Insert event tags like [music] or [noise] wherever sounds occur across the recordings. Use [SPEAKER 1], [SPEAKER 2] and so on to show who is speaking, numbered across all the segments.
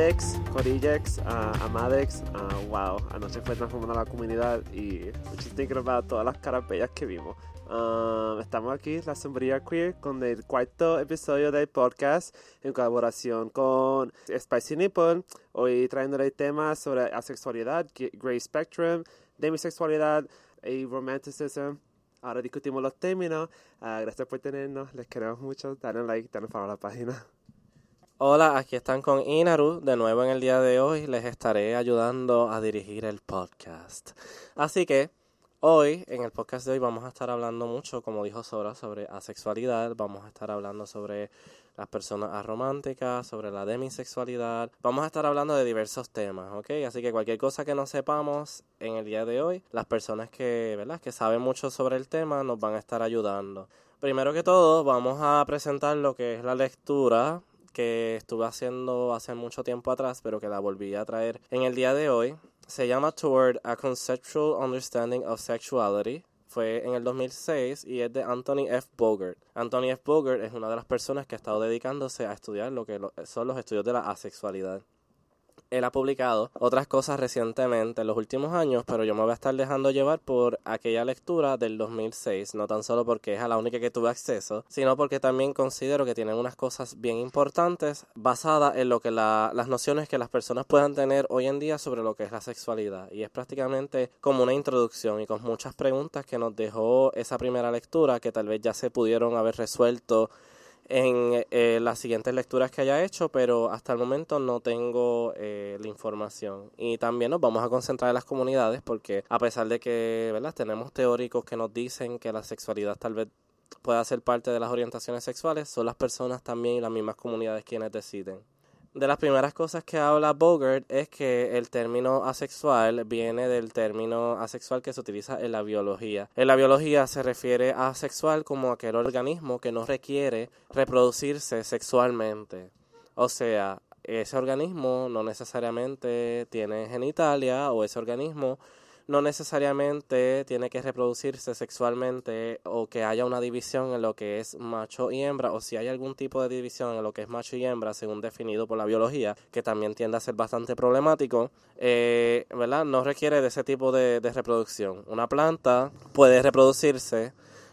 [SPEAKER 1] Idex, Corillex, uh, Amadex, uh, wow, anoche fue transformando la comunidad y muchos thinking about todas las caras bellas que vimos. Uh, estamos aquí, La Sombría Queer, con el cuarto episodio del podcast en colaboración con Spicy Nipple. Hoy trayéndole temas sobre asexualidad, gray spectrum, demisexualidad y romanticism. Ahora discutimos los términos. Uh, gracias por tenernos, les queremos mucho. Dale like, dale un follow a la página.
[SPEAKER 2] Hola, aquí están con Inaru. De nuevo en el día de hoy les estaré ayudando a dirigir el podcast. Así que hoy, en el podcast de hoy, vamos a estar hablando mucho, como dijo Sora, sobre asexualidad. Vamos a estar hablando sobre las personas arománticas, sobre la demisexualidad. Vamos a estar hablando de diversos temas, ¿ok? Así que cualquier cosa que no sepamos en el día de hoy, las personas que, ¿verdad? que saben mucho sobre el tema nos van a estar ayudando. Primero que todo, vamos a presentar lo que es la lectura que estuve haciendo hace mucho tiempo atrás, pero que la volví a traer en el día de hoy. Se llama Toward a Conceptual Understanding of Sexuality. Fue en el 2006 y es de Anthony F. Bogart. Anthony F. Bogart es una de las personas que ha estado dedicándose a estudiar lo que son los estudios de la asexualidad él ha publicado otras cosas recientemente en los últimos años, pero yo me voy a estar dejando llevar por aquella lectura del 2006, no tan solo porque es a la única que tuve acceso, sino porque también considero que tienen unas cosas bien importantes basadas en lo que las nociones que las personas puedan tener hoy en día sobre lo que es la sexualidad. Y es prácticamente como una introducción y con muchas preguntas que nos dejó esa primera lectura que tal vez ya se pudieron haber resuelto en eh, las siguientes lecturas que haya hecho, pero hasta el momento no tengo eh, la información. Y también nos vamos a concentrar en las comunidades porque a pesar de que ¿verdad? tenemos teóricos que nos dicen que la sexualidad tal vez pueda ser parte de las orientaciones sexuales, son las personas también y las mismas comunidades quienes deciden de las primeras cosas que habla Bogart es que el término asexual viene del término asexual que se utiliza en la biología. En la biología se refiere a asexual como aquel organismo que no requiere reproducirse sexualmente. O sea, ese organismo no necesariamente tiene genitalia o ese organismo no necesariamente tiene que reproducirse sexualmente o que haya una división en lo que es macho y hembra o si hay algún tipo de división en lo que es macho y hembra según definido por la biología que también tiende a ser bastante problemático eh, ¿verdad? no requiere de ese tipo de, reproducción una planta puede reproducirse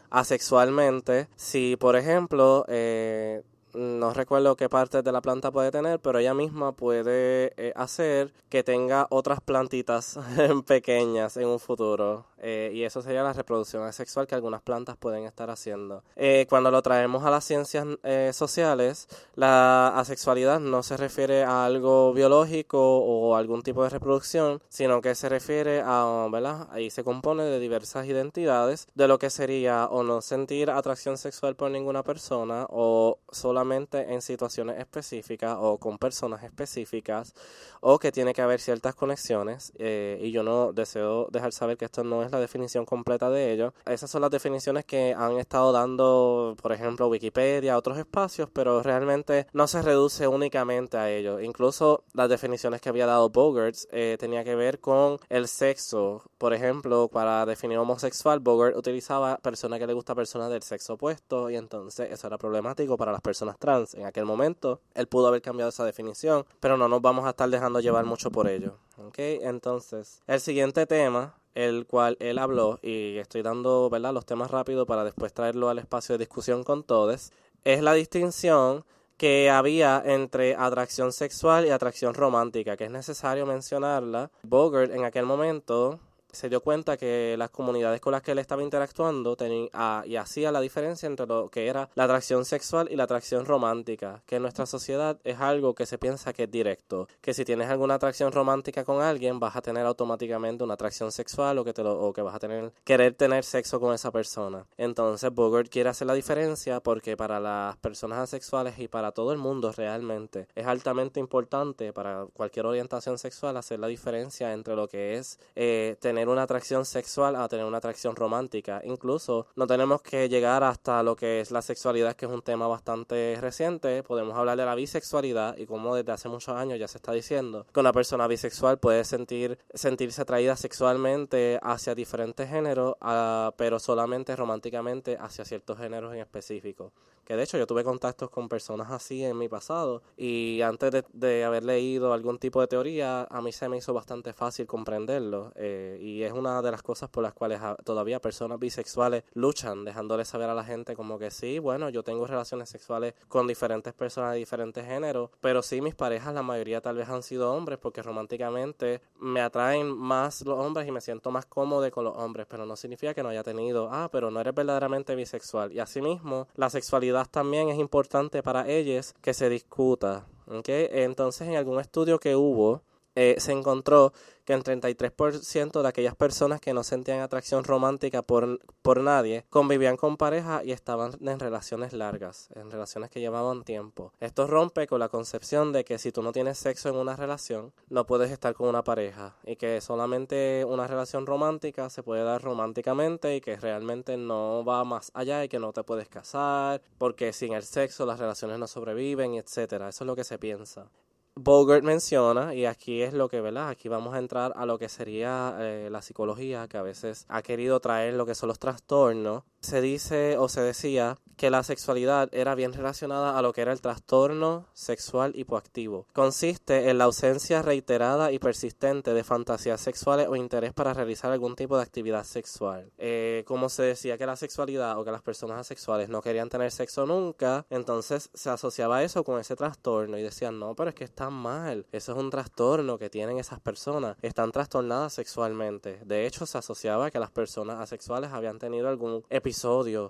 [SPEAKER 2] asexualmente si por ejemplo eh, no recuerdo qué partes de la planta puede tener, pero ella misma puede eh, hacer que tenga otras plantitas [laughs] pequeñas en un futuro. Eh, y eso sería la reproducción asexual que algunas plantas pueden estar haciendo. Eh, cuando lo traemos a las ciencias sociales, la asexualidad no se refiere a algo biológico o algún tipo de reproducción, sino que se refiere a, ¿verdad? Ahí se compone de diversas identidades de lo que sería o no sentir atracción sexual por ninguna persona o solamente en situaciones específicas o con personas específicas o que tiene que haber ciertas conexiones eh, y yo no deseo dejar saber que esto no es la definición completa de ello. Esas son las definiciones que han estado dando, por ejemplo, Wikipedia, otros espacios, pero realmente no se reduce únicamente a ello. Incluso las definiciones que había dado Bogart eh, tenía que ver con el sexo. Por ejemplo, para definir homosexual, Bogart utilizaba persona que le gusta personas del sexo opuesto y entonces eso era problemático para las personas trans en aquel momento. Él pudo haber cambiado esa definición, pero no nos vamos a estar dejando llevar mucho por ello. Entonces, el siguiente tema el cual él habló, y estoy dando ¿verdad? los temas rápido para después traerlo al espacio de discusión con todos, es la distinción que había entre atracción sexual y atracción romántica, que es necesario mencionarla. Bogart en aquel momento se dio cuenta que las comunidades con las que él estaba interactuando tenían, ah, y hacía la diferencia entre lo que era la atracción sexual y la atracción romántica, que en nuestra sociedad es algo que se piensa que es directo, que si tienes alguna atracción romántica con alguien vas a tener automáticamente una atracción sexual o que te lo, o que vas a tener querer tener sexo con esa persona. Entonces Bogart quiere hacer la diferencia porque para las personas asexuales y para todo el mundo realmente es altamente importante para cualquier orientación sexual hacer la diferencia entre lo que es eh, tener tener una atracción sexual a tener una atracción romántica. Incluso no tenemos que llegar hasta lo que es la sexualidad, que es un tema bastante reciente. Podemos hablar de la bisexualidad y cómo desde hace muchos años ya se está diciendo que una persona bisexual puede sentir, sentirse atraída sexualmente hacia diferentes géneros, ah, pero solamente románticamente hacia ciertos géneros en específico. Que de hecho yo tuve contactos con personas así en mi pasado y antes de, haber leído algún tipo de teoría, a mí se me hizo bastante fácil comprenderlo. Eh, y es una de las cosas por las cuales todavía personas bisexuales luchan, dejándole saber a la gente como que sí, bueno, yo tengo relaciones sexuales con diferentes personas de diferentes géneros, pero sí mis parejas, la mayoría tal vez han sido hombres porque románticamente me atraen más los hombres y me siento más cómodo con los hombres, pero no significa que no haya tenido, ah, pero no eres verdaderamente bisexual. Y asimismo, la sexualidad también es importante para ellos que se discuta. ¿okay? Entonces, en algún estudio que hubo, eh, se encontró que el 33% de aquellas personas que no sentían atracción romántica por, por nadie convivían con pareja y estaban en relaciones largas, en relaciones que llevaban tiempo. Esto rompe con la concepción de que si tú no tienes sexo en una relación, no puedes estar con una pareja y que solamente una relación romántica se puede dar románticamente y que realmente no va más allá y que no te puedes casar porque sin el sexo las relaciones no sobreviven, etcétera. Eso es lo que se piensa. Bogart menciona, y aquí es lo que, ¿verdad? Aquí vamos a entrar a lo que sería eh, la psicología, que a veces ha querido traer lo que son los trastornos. Se dice o se decía que la sexualidad era bien relacionada a lo que era el trastorno sexual hipoactivo. Consiste en la ausencia reiterada y persistente de fantasías sexuales o interés para realizar algún tipo de actividad sexual. Eh, como se decía que la sexualidad o que las personas asexuales no querían tener sexo nunca, entonces se asociaba eso con ese trastorno y decían, no, pero es que está mal, eso es un trastorno que tienen esas personas, están trastornadas sexualmente. De hecho, se asociaba que las personas asexuales habían tenido algún episodio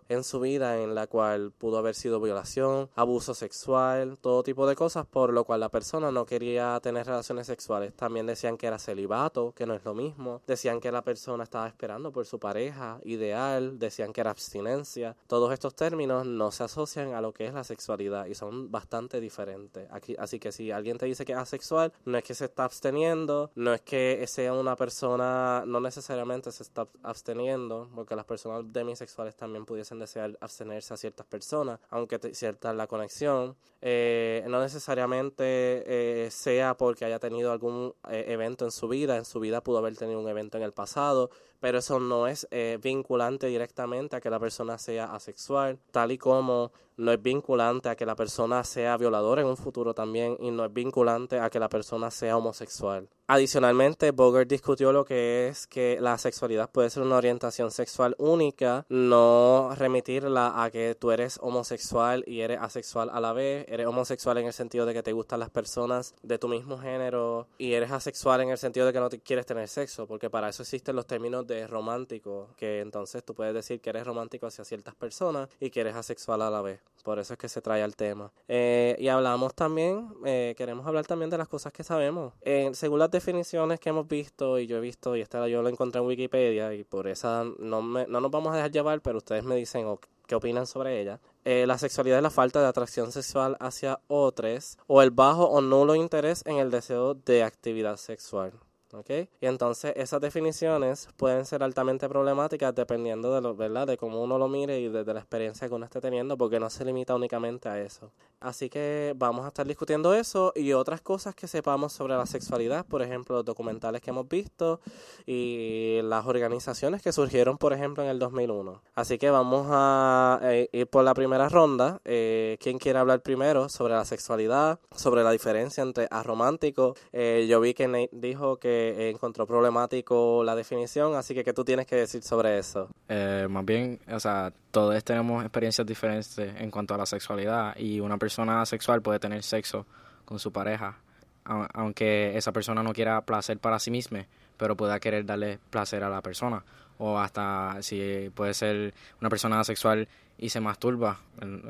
[SPEAKER 2] en su vida en la cual pudo haber sido violación, abuso sexual, todo tipo de cosas, por lo cual la persona no quería tener relaciones sexuales. También decían que era celibato, que no es lo mismo. Decían que la persona estaba esperando por su pareja ideal, decían que era abstinencia. Todos estos términos no se asocian a lo que es la sexualidad y son bastante diferentes. Aquí, así que si alguien te dice que es asexual, no es que se está absteniendo, no es que sea una persona, no necesariamente se está absteniendo, porque las personas demisexuales también pudiesen desear abstenerse a ciertas personas, aunque cierta la conexión. Eh, no necesariamente eh, sea porque haya tenido algún eh, evento en su vida, en su vida pudo haber tenido un evento en el pasado, pero eso no es vinculante directamente a que la persona sea asexual, tal y como no es vinculante a que la persona sea violadora en un futuro también y no es vinculante a que la persona sea homosexual. Adicionalmente, Bogart discutió lo que es que la sexualidad puede ser una orientación sexual única, no remitirla a que tú eres homosexual y eres asexual a la vez, eres homosexual en el sentido de que te gustan las personas de tu mismo género y eres asexual en el sentido de que no te quieres tener sexo, porque para eso existen los términos de romántico, que entonces tú puedes decir que eres romántico hacia ciertas personas y que eres asexual a la vez. Por eso es que se trae al tema. Eh, y hablamos también, eh, queremos hablar también de las cosas que sabemos. según las definiciones que hemos visto, y yo he visto, y esta yo la encontré en Wikipedia, y por esa no, me, no nos vamos a dejar llevar, pero ustedes me dicen qué opinan sobre ella. Eh, la sexualidad es la falta de atracción sexual hacia otros o el bajo o nulo interés en el deseo de actividad sexual. ¿Okay? Y entonces esas definiciones pueden ser altamente problemáticas dependiendo de lo, ¿verdad? De cómo uno lo mire y de, la experiencia que uno esté teniendo, porque no se limita únicamente a eso. Así que vamos a estar discutiendo eso y otras cosas que sepamos sobre la sexualidad, por ejemplo, los documentales que hemos visto y las organizaciones que surgieron, por ejemplo, en el 2001. Así que vamos a eh, ir por la primera ronda. Eh, ¿Quién quiere hablar primero sobre la sexualidad, sobre la diferencia entre aromántico? Eh, yo vi que Nate dijo que encontró problemático la definición, así que ¿qué tú tienes que decir sobre eso?
[SPEAKER 3] Eh, más bien, o sea, todos tenemos experiencias diferentes en cuanto a la sexualidad y una persona sexual puede tener sexo con su pareja, aunque esa persona no quiera placer para sí misma, pero pueda querer darle placer a la persona. O hasta si puede ser una persona sexual y se masturba.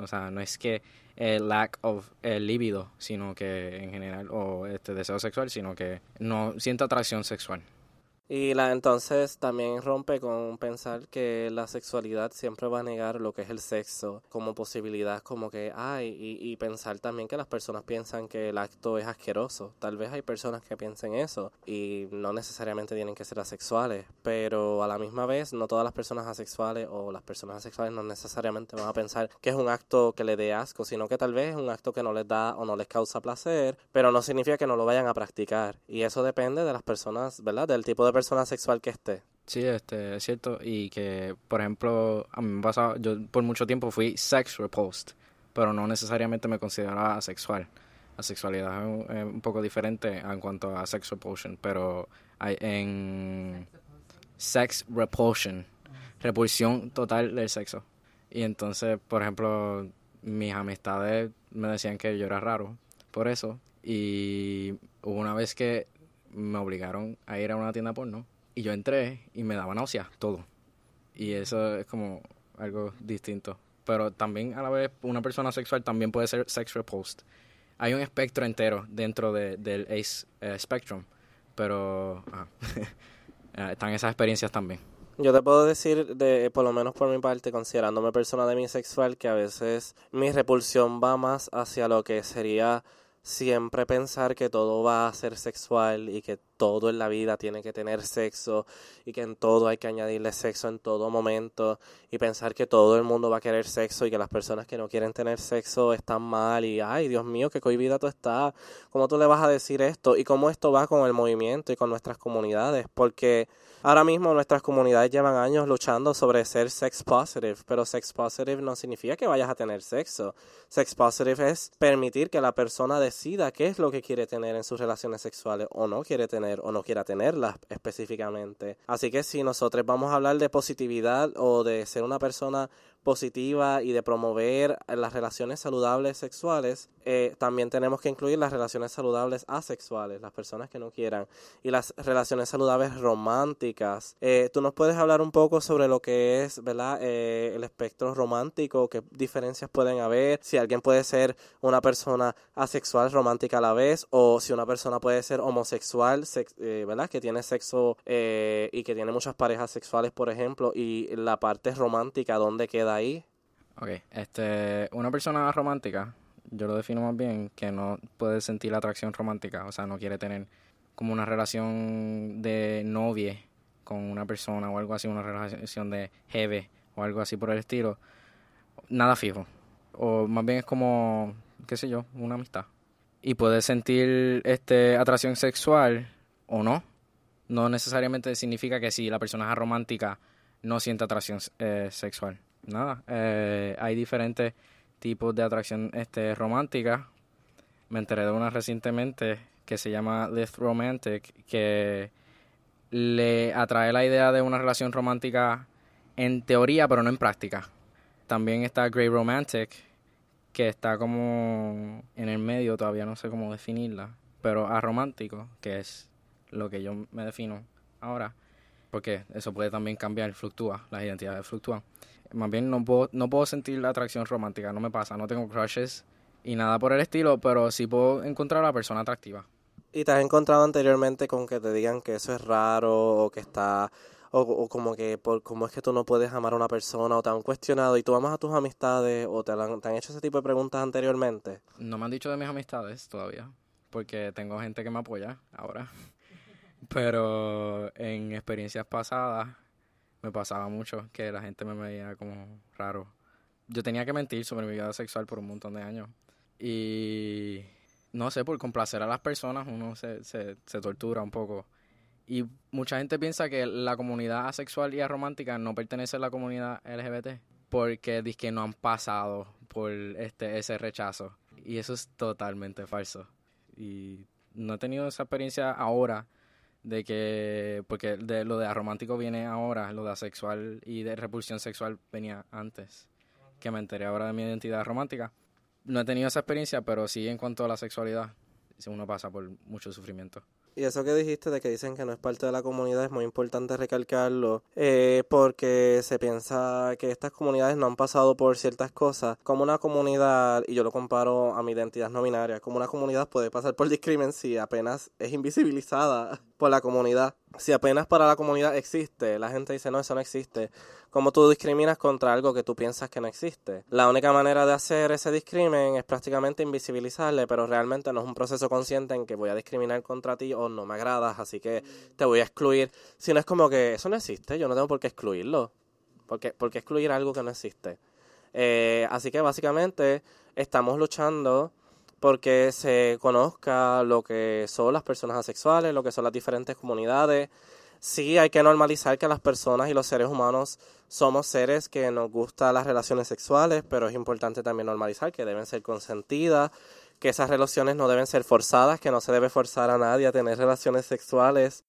[SPEAKER 3] O sea, no es que el lack of el libido, sino que en general, o este deseo sexual, sino que no siente atracción sexual.
[SPEAKER 2] Y la, entonces también rompe con pensar que la sexualidad siempre va a negar lo que es el sexo como posibilidad, como que hay, y, y pensar también que las personas piensan que el acto es asqueroso. Tal vez hay personas que piensen eso y no necesariamente tienen que ser asexuales, pero a la misma vez no todas las personas asexuales o las personas asexuales no necesariamente van a pensar que es un acto que le dé asco, sino que tal vez es un acto que no les da o no les causa placer, pero no significa que no lo vayan a practicar. Y eso depende de las personas, ¿verdad? Del tipo de persona sexual que esté.
[SPEAKER 3] Sí, este, es cierto. Y que, por ejemplo, a mí me pasaba, yo por mucho tiempo fui sex repulsed, pero no necesariamente me consideraba asexual. La sexualidad es un, poco diferente en cuanto a sex repulsion, pero hay en sex repulsion, repulsión total del sexo. Y entonces, por ejemplo, mis amistades me decían que yo era raro por eso. Y hubo una vez que me obligaron a ir a una tienda porno y yo entré y me daba náuseas, todo. Y eso es como algo distinto. Pero también a la vez una persona sexual también puede ser sex repulsed. Hay un espectro entero dentro de, del ACE eh, Spectrum, pero [laughs] ah, están esas experiencias también.
[SPEAKER 2] Yo te puedo decir, de, por lo menos por mi parte, considerándome persona demisexual, que a veces mi repulsión va más hacia lo que sería siempre pensar que todo va a ser sexual y que todo en la vida tiene que tener sexo y que en todo hay que añadirle sexo en todo momento y pensar que todo el mundo va a querer sexo y que las personas que no quieren tener sexo están mal y ay Dios mío qué cohibida tú estás, ¿cómo tú le vas a decir esto? y cómo esto va con el movimiento y con nuestras comunidades porque Ahora mismo nuestras comunidades llevan años luchando sobre ser sex positive, pero sex positive no significa que vayas a tener sexo. Sex positive es permitir que la persona decida qué es lo que quiere tener en sus relaciones sexuales o no quiere tener o no quiera tenerlas específicamente. Así que si nosotros vamos a hablar de positividad o de ser una persona positiva y de promover las relaciones saludables sexuales, eh, también tenemos que incluir las relaciones saludables asexuales, las personas que no quieran, y las relaciones saludables románticas. Eh, Tú nos puedes hablar un poco sobre lo que es, ¿verdad? Eh, el espectro romántico, qué diferencias pueden haber, si alguien puede ser una persona asexual romántica a la vez, o si una persona puede ser homosexual, ¿verdad? Que tiene sexo y que tiene muchas parejas sexuales, por ejemplo, y la parte romántica, ¿dónde queda ahí?
[SPEAKER 3] Ok, este, una persona romántica, yo lo defino más bien que no puede sentir la atracción romántica, o sea, no quiere tener como una relación de novia con una persona o algo así, una relación de jefe o algo así por el estilo, nada fijo. O más bien es como, qué sé yo, una amistad. Y puede sentir este atracción sexual o no. No necesariamente significa que si la persona es romántica no siente atracción eh, sexual nada, eh, hay diferentes tipos de atracción este, romántica. Me enteré de una recientemente que se llama Lift Romantic, que le atrae la idea de una relación romántica en teoría, pero no en práctica. También está Grey Romantic, que está como en el medio, todavía no sé cómo definirla, pero aromántico, que es lo que yo me defino ahora, porque eso puede también cambiar, fluctúa, las identidades fluctúan más bien no puedo, no puedo sentir la atracción romántica, no me pasa, no tengo crushes y nada por el estilo, pero sí puedo encontrar a la persona atractiva.
[SPEAKER 2] ¿Y te has encontrado anteriormente con que te digan que eso es raro o que está o, como que por cómo es que tú no puedes amar a una persona o te han cuestionado y tú amas a tus amistades o te han, te han hecho ese tipo de preguntas anteriormente?
[SPEAKER 3] No me han dicho de mis amistades todavía, porque tengo gente que me apoya ahora. [laughs] Pero en experiencias pasadas me pasaba mucho que la gente me veía como raro. Yo tenía que mentir sobre mi vida sexual por un montón de años. Y no sé, por complacer a las personas uno se, se, tortura un poco. Y mucha gente piensa que la comunidad asexual y aromántica no pertenece a la comunidad LGBT porque dice que no han pasado por este ese rechazo. Y eso es totalmente falso. Y no he tenido esa experiencia ahora de que, porque de lo de aromántico viene ahora, lo de asexual y de repulsión sexual venía antes, que me enteré ahora de mi identidad romántica. No he tenido esa experiencia, pero sí en cuanto a la sexualidad, uno pasa por mucho sufrimiento.
[SPEAKER 2] Y eso que dijiste de que dicen que no es parte de la comunidad es muy importante recalcarlo, eh, porque se piensa que estas comunidades no han pasado por ciertas cosas. Como una comunidad, y yo lo comparo a mi identidad no binaria, como una comunidad puede pasar por discriminación si apenas es invisibilizada por la comunidad. Si apenas para la comunidad existe, la gente dice, no, eso no existe. ¿Cómo tú discriminas contra algo que tú piensas que no existe? La única manera de hacer ese discrimen es prácticamente invisibilizarle, pero realmente no es un proceso consciente en que voy a discriminar contra ti o no me agradas, así que te voy a excluir. Sino es como que eso no existe, yo no tengo por qué excluirlo. ¿Por qué, por qué excluir algo que no existe? Eh, así que básicamente estamos luchando porque se conozca lo que son las personas asexuales, lo que son las diferentes comunidades. Sí, hay que normalizar que las personas y los seres humanos somos seres que nos gustan las relaciones sexuales, pero es importante también normalizar que deben ser consentidas, que esas relaciones no deben ser forzadas, que no se debe forzar a nadie a tener relaciones sexuales.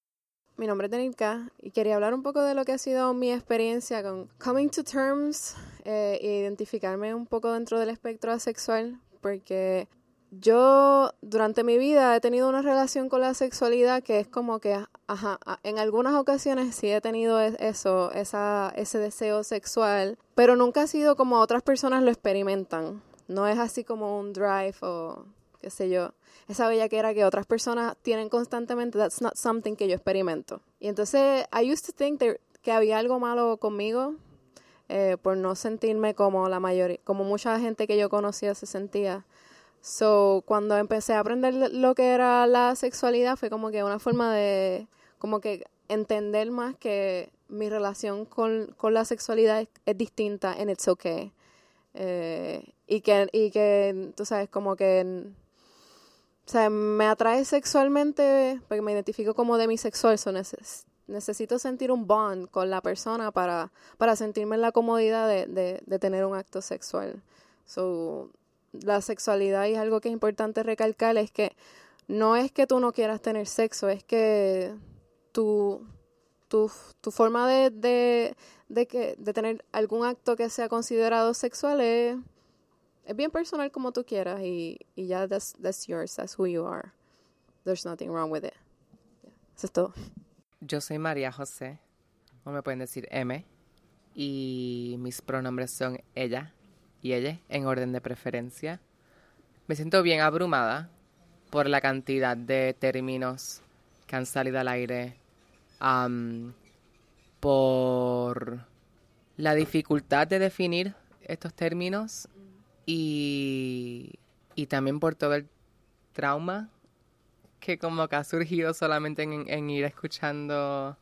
[SPEAKER 4] Mi nombre es Denilka y quería hablar un poco de lo que ha sido mi experiencia con coming to terms eh, identificarme un poco dentro del espectro asexual, porque yo durante mi vida he tenido una relación con la sexualidad que es como que, ajá, en algunas ocasiones sí he tenido eso, esa, ese deseo sexual, pero nunca ha sido como otras personas lo experimentan. No es así como un drive o qué sé yo. Esa bella que era que otras personas tienen constantemente, that's not something que yo experimento. Y entonces, I used to think que había algo malo conmigo eh, por no sentirme como la mayoría, como mucha gente que yo conocía se sentía. So, cuando empecé a aprender lo que era la sexualidad fue como que una forma de, como que entender más que mi relación con, con la sexualidad es, distinta en It's Okay. Eh, y que, y que, tú sabes, como que, o sea, me atrae sexualmente, porque me identifico como demisexual, so necesito sentir un bond con la persona para, para sentirme en la comodidad de, de, de tener un acto sexual. So, la sexualidad y algo que es importante recalcar es que no es que tú no quieras tener sexo, es que tu, tu, tu forma de, de, de, que, de tener algún acto que sea considerado sexual es, es bien personal como tú quieras y, y ya that's, that's yours, that's who you are. There's nothing wrong with it. Eso es todo.
[SPEAKER 5] Yo soy María José, o me pueden decir M, y mis pronombres son ella, y ella en orden de preferencia. Me siento bien abrumada por la cantidad de términos que han salido al aire, por la dificultad de definir estos términos y, y también por todo el trauma que como que ha surgido solamente en, ir escuchando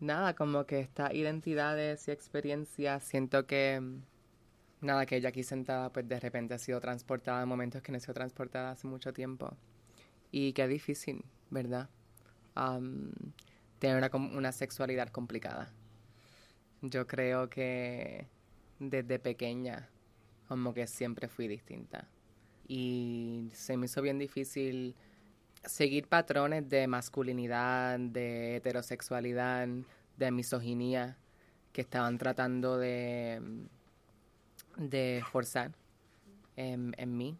[SPEAKER 5] nada, como que estas identidades y experiencias, siento que nada, que ella aquí sentada, pues de repente ha sido transportada en momentos que no ha sido transportada hace mucho tiempo. Y qué difícil, ¿verdad? Tener una, una sexualidad complicada. Yo creo que desde pequeña, como que siempre fui distinta. Y se me hizo bien difícil seguir patrones de masculinidad, de heterosexualidad, de misoginia, que estaban tratando de de forzar en, mí.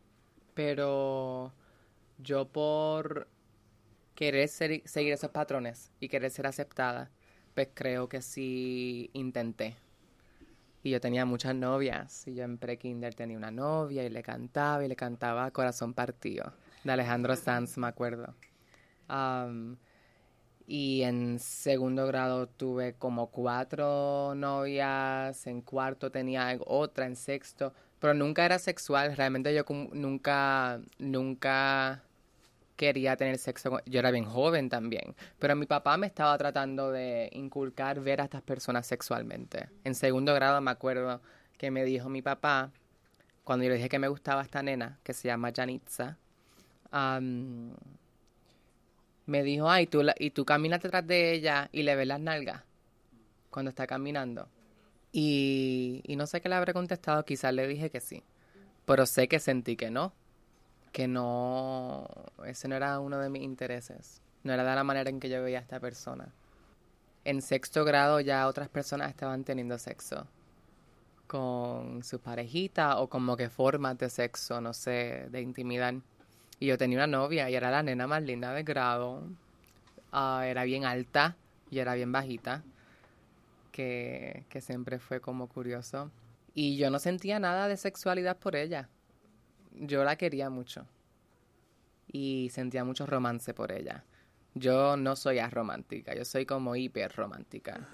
[SPEAKER 5] Pero yo por querer seguir esos patrones y querer ser aceptada, pues creo que sí intenté. Y yo tenía muchas novias. Y yo en pre-kinder tenía una novia y le cantaba y le cantaba Corazón Partido de Alejandro Sanz, me acuerdo. Y en segundo grado tuve como cuatro novias, en cuarto tenía otra, en sexto, pero nunca era sexual, realmente yo nunca, nunca quería tener sexo, yo era bien joven también, pero mi papá me estaba tratando de inculcar ver a estas personas sexualmente. En segundo grado me acuerdo que me dijo mi papá, cuando yo le dije que me gustaba esta nena, que se llama Janitza, me dijo, ay, tú y tú caminas detrás de ella y le ves las nalgas cuando está caminando. Y, y no sé qué le habré contestado, quizás le dije que sí, pero sé que sentí que no, que no, ese no era uno de mis intereses, no era de la manera en que yo veía a esta persona. En sexto grado ya otras personas estaban teniendo sexo con su parejita o como que formas de sexo, no sé, de intimidad. Y yo tenía una novia y era la nena más linda de grado. Ah, era bien alta y era bien bajita, que, que siempre fue como curioso. Y yo no sentía nada de sexualidad por ella. Yo la quería mucho. Y sentía mucho romance por ella. Yo no soy aromántica, yo soy como hiper romántica.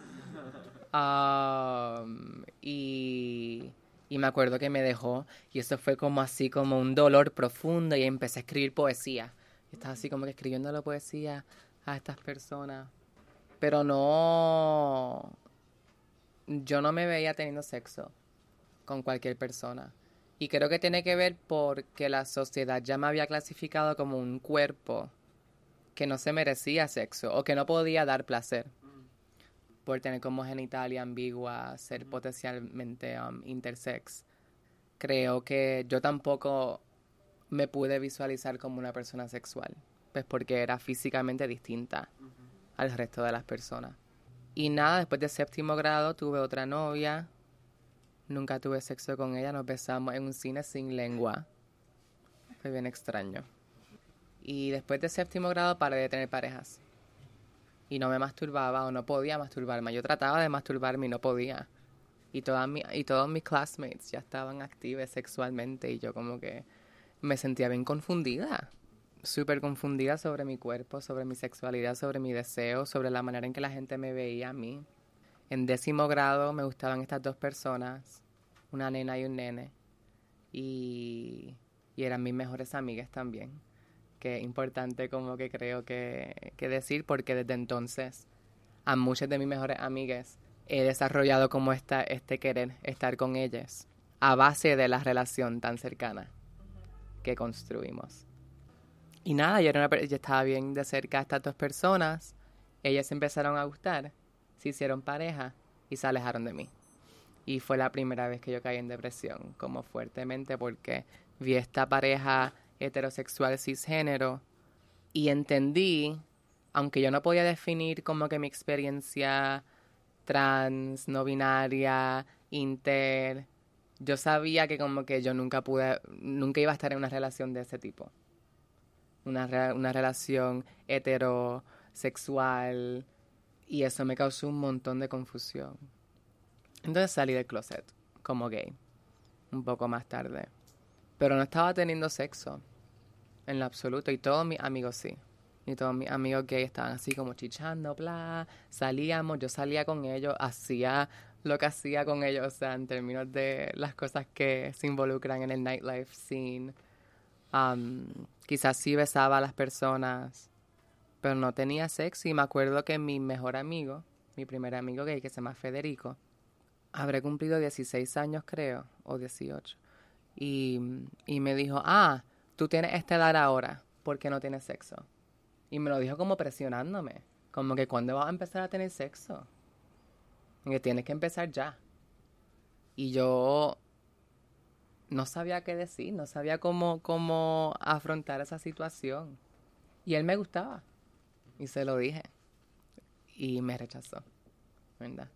[SPEAKER 5] Um, y, y me acuerdo que me dejó y eso fue como así como un dolor profundo y empecé a escribir poesía. Y estaba así como que escribiendo la poesía a estas personas. Pero no, yo no me veía teniendo sexo con cualquier persona. Y creo que tiene que ver porque la sociedad ya me había clasificado como un cuerpo que no se merecía sexo o que no podía dar placer por tener como genitalia ambigua, ser potencialmente um, intersex. Creo que yo tampoco me pude visualizar como una persona sexual, pues porque era físicamente distinta al resto de las personas. Y nada, después de séptimo grado tuve otra novia, nunca tuve sexo con ella, nos besamos en un cine sin lengua. Fue bien extraño. Y después de séptimo grado paré de tener parejas. Y no me masturbaba o no podía masturbarme. Yo trataba de masturbarme y no podía. Y, todas mi, y todos mis classmates ya estaban activos sexualmente y yo como que me sentía bien confundida. Súper confundida sobre mi cuerpo, sobre mi sexualidad, sobre mi deseo, sobre la manera en que la gente me veía a mí. En décimo grado me gustaban estas dos personas, una nena y un nene. Y, y eran mis mejores amigas también que es importante como que creo que, que decir porque desde entonces a muchas de mis mejores amigas he desarrollado como esta, este querer estar con ellas a base de la relación tan cercana que construimos. Y nada, yo, era una, yo estaba bien de cerca a estas dos personas, ellas empezaron a gustar, se hicieron pareja y se alejaron de mí. Y fue la primera vez que yo caí en depresión, como fuertemente, porque vi esta pareja heterosexual cisgénero y entendí, aunque yo no podía definir como que mi experiencia trans, no binaria, inter, yo sabía que como que yo nunca pude, nunca iba a estar en una relación de ese tipo. Una, una relación heterosexual y eso me causó un montón de confusión. Entonces salí del closet como gay, un poco más tarde. Pero no estaba teniendo sexo en lo absoluto. Y todos mis amigos sí. Y todos mis amigos gay estaban así como chichando, bla. Salíamos, yo salía con ellos, hacía lo que hacía con ellos, o sea, en términos de las cosas que se involucran en el nightlife scene. Um, quizás sí besaba a las personas, pero no tenía sexo. Y me acuerdo que mi mejor amigo, mi primer amigo gay, que se llama Federico, habré cumplido 16 años, creo, o 18. Y, y me dijo, ah, tú tienes esta edad ahora, ¿por qué no tienes sexo? Y me lo dijo como presionándome, como que cuando vas a empezar a tener sexo, que tienes que empezar ya. Y yo no sabía qué decir, no sabía cómo, cómo afrontar esa situación. Y él me gustaba. Y se lo dije. Y me rechazó. ¿Verdad?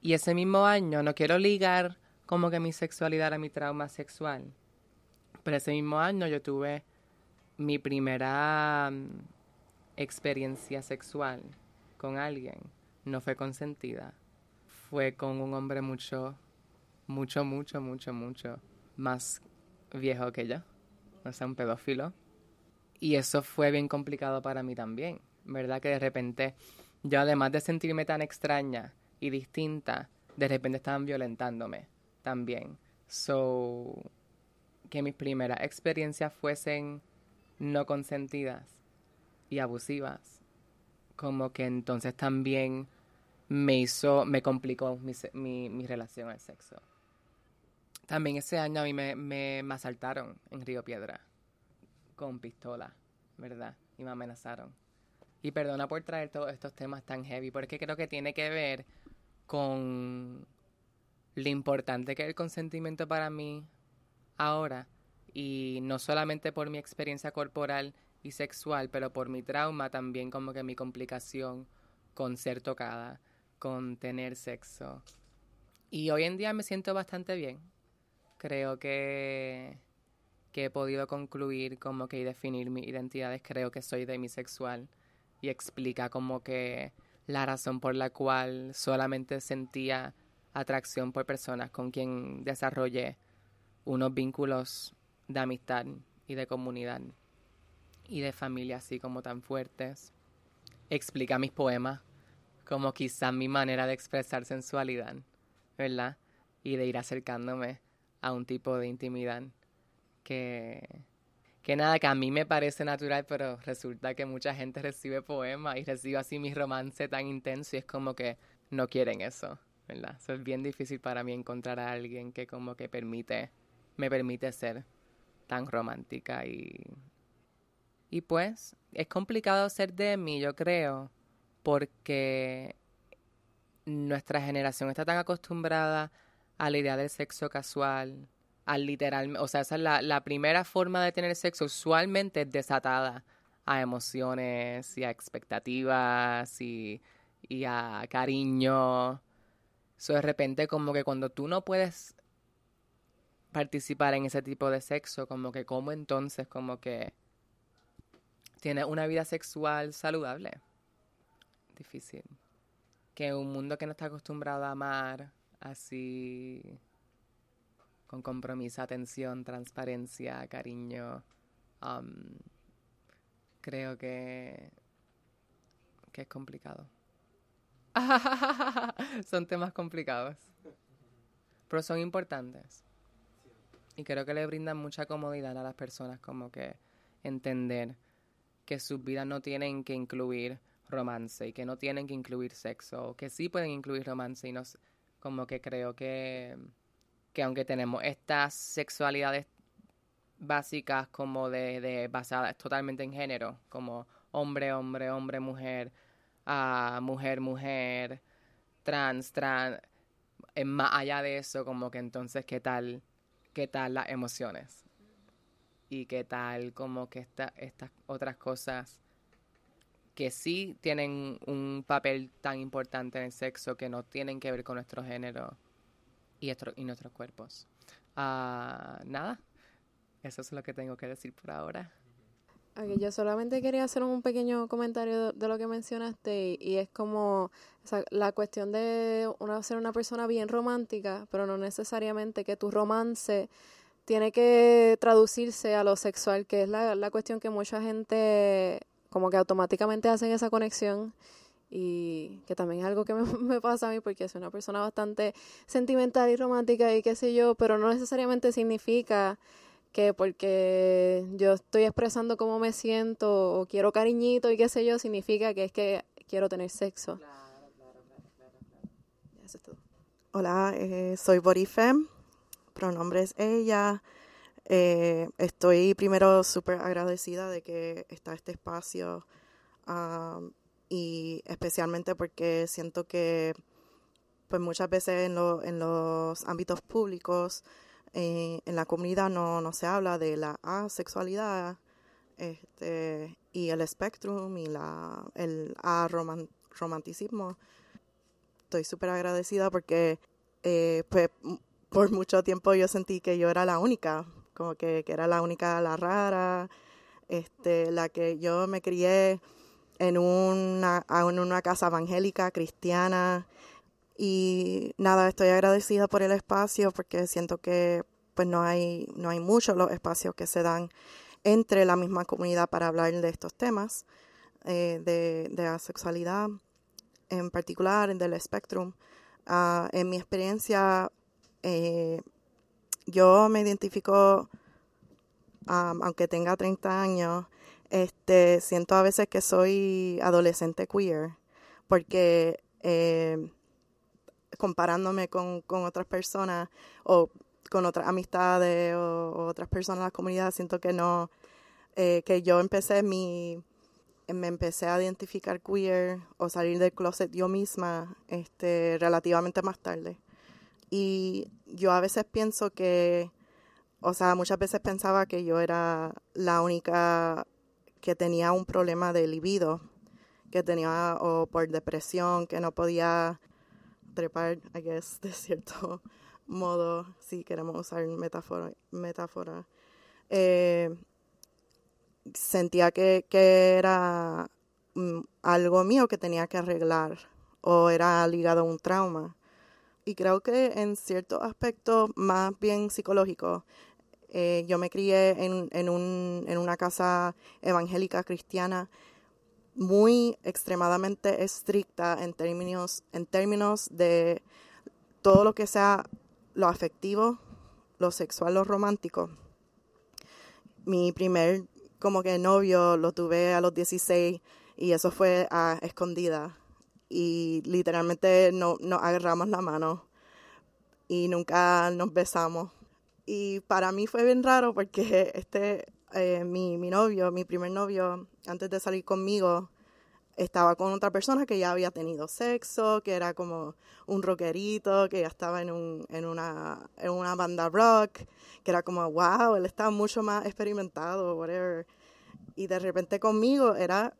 [SPEAKER 5] Y ese mismo año no quiero ligar como que mi sexualidad a mi trauma sexual. Pero ese mismo año yo tuve mi primera mm, experiencia sexual con alguien. No fue consentida. Fue con un hombre mucho, mucho, mucho, mucho, mucho más viejo que yo. O sea, un pedófilo. Y eso fue bien complicado para mí también. ¿Verdad? Que de repente, yo además de sentirme tan extraña y distinta, de repente estaban violentándome también. So, que mis primeras experiencias fuesen no consentidas y abusivas, como que entonces también me hizo, me complicó mi, mi, relación al sexo. También ese año a mí me, me, me asaltaron en Río Piedra con pistola, ¿verdad? Y me amenazaron. Y perdona por traer todos estos temas tan heavy, porque creo que tiene que ver con lo importante que es el consentimiento para mí ahora y no solamente por mi experiencia corporal y sexual, pero por mi trauma también como que mi complicación con ser tocada, con tener sexo. Y hoy en día me siento bastante bien. Creo que, que he podido concluir como que y definir mis identidades. Creo que soy demisexual y explica como que la razón por la cual solamente sentía atracción por personas con quien desarrollé unos vínculos de amistad y de comunidad y de familia así como tan fuertes. explica mis poemas como quizás mi manera de expresar sensualidad, ¿verdad? Y de ir acercándome a un tipo de intimidad que, que nada, que a mí me parece natural, pero resulta que mucha gente recibe poemas y recibe así mi romance tan intenso y es como que no quieren eso, ¿verdad? Eso es bien difícil para mí encontrar a alguien que como que permite, me permite ser tan romántica y... Y pues, es complicado ser de mí, yo creo, porque nuestra generación está tan acostumbrada a la idea del sexo casual, al literal, o sea, esa es la, la primera forma de tener sexo, usualmente desatada a emociones y a expectativas y, y a cariño. So, de repente como que cuando tú no puedes participar en ese tipo de sexo, como que como entonces como que tienes una vida sexual saludable. Difícil. Que un mundo que no está acostumbrado a amar así con compromiso, atención, transparencia, cariño, creo que, que es complicado. [laughs] son temas complicados, pero son importantes. Y creo que le brindan mucha comodidad a las personas como que entender que sus vidas no tienen que incluir romance y que no tienen que incluir sexo, o que sí pueden incluir romance y no como que creo que, que aunque tenemos estas sexualidades básicas como de, de basadas totalmente en género, como hombre, hombre, hombre, mujer, a mujer, mujer, trans, trans, es más allá de eso, como que entonces, ¿qué tal, qué tal las emociones? Y qué tal como que esta, estas otras cosas que sí tienen un papel tan importante en el sexo que no tienen que ver con nuestro género y, y nuestros cuerpos. Uh, nada, eso es lo que tengo que decir por ahora.
[SPEAKER 4] Okay, yo solamente quería hacer un pequeño comentario de, lo que mencionaste y, es como o sea, la cuestión de una, ser una persona bien romántica, pero no necesariamente que tu romance tiene que traducirse a lo sexual, que es la, la cuestión que mucha gente como que automáticamente hacen esa conexión y que también es algo que me, [laughs] me, pasa a mí porque soy una persona bastante sentimental y romántica y qué sé yo, pero no necesariamente significa que porque yo estoy expresando cómo me siento o quiero cariñito y qué sé yo, significa que es que quiero tener sexo. Claro, claro,
[SPEAKER 6] claro, Eso es todo. Hola, eh, soy Borifem, pronombre es ella. Eh, estoy primero súper agradecida de que está este espacio y especialmente porque siento que pues muchas veces en, lo, en los ámbitos públicos eh, en la comunidad no, no se habla de la asexualidad este, y el espectrum y la, el aromanticismo. Estoy súper agradecida porque eh, pues, por mucho tiempo yo sentí que yo era la única, como que, que, era la única, la rara, este, la que yo me crié en una, en una casa evangélica, cristiana, y nada, estoy agradecida por el espacio porque siento que pues no hay, no hay muchos los espacios que se dan entre la misma comunidad para hablar de estos temas, eh, de, de, la sexualidad en particular, del espectrum. Uh, en mi experiencia, eh, yo me identifico, aunque tenga 30 años, este, siento a veces que soy adolescente queer, porque eh, comparándome con, otras personas o con otras amistades o, otras personas en la comunidad, siento que no, eh, que yo empecé mi, me empecé a identificar queer o salir del closet yo misma este, relativamente más tarde. Y yo a veces pienso que, o sea, muchas veces pensaba que yo era la única que tenía un problema de libido, que tenía o por depresión, que no podía trepar, I guess, de cierto [laughs] modo, si queremos usar metáfora. Eh, sentía que, que era mm, algo mío que tenía que arreglar o era ligado a un trauma. Y creo que en ciertos aspectos más bien psicológicos, eh, yo me crié en, en, un, en una casa evangélica cristiana muy extremadamente estricta en términos, en términos de todo lo que sea lo afectivo, lo sexual, lo romántico. Mi primer como que novio lo tuve a los 16 y eso fue a escondida y literalmente no, nos agarramos la mano y nunca nos besamos. Y para mí fue bien raro porque este, eh, mi, mi novio, mi primer novio, antes de salir conmigo, estaba con otra persona que ya había tenido sexo, que era como un rockerito, que ya estaba en, un, en, una, en una banda rock, que era como, wow, él estaba mucho más experimentado, whatever. Y de repente conmigo era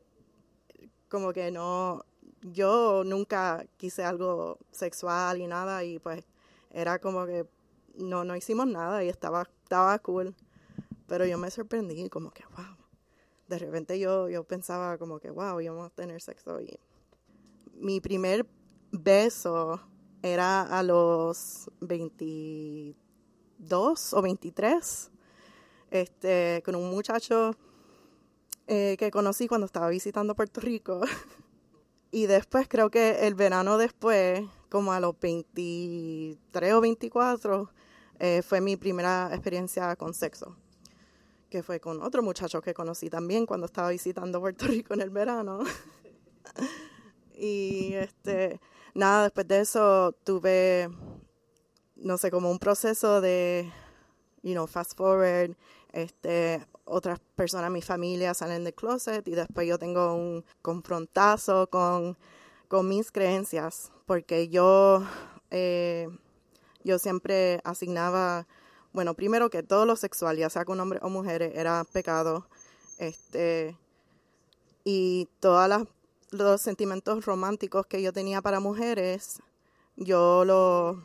[SPEAKER 6] como que no, yo nunca quise algo sexual y nada, y pues era como que no, no hicimos nada y estaba, estaba cool. Pero yo me sorprendí, como que, wow. De repente yo, yo pensaba como que, wow, íbamos a tener sexo. Y mi primer beso era a los 22 o 23, este, con un muchacho eh, que conocí cuando estaba visitando Puerto Rico. [laughs] y después creo que el verano después, como a los 23 o 24, eh, fue mi primera experiencia con sexo que fue con otro muchacho que conocí también cuando estaba visitando Puerto Rico en el verano. [laughs] y este, nada, después de eso tuve, no sé, como un proceso de, you know, fast forward, este, otras personas, mi familia salen del closet y después yo tengo un confrontazo con, con mis creencias, porque yo, eh, yo siempre asignaba bueno, primero que todo lo sexual, ya sea con hombres o mujeres, era pecado. Este, y todos los sentimientos románticos que yo tenía para mujeres, yo lo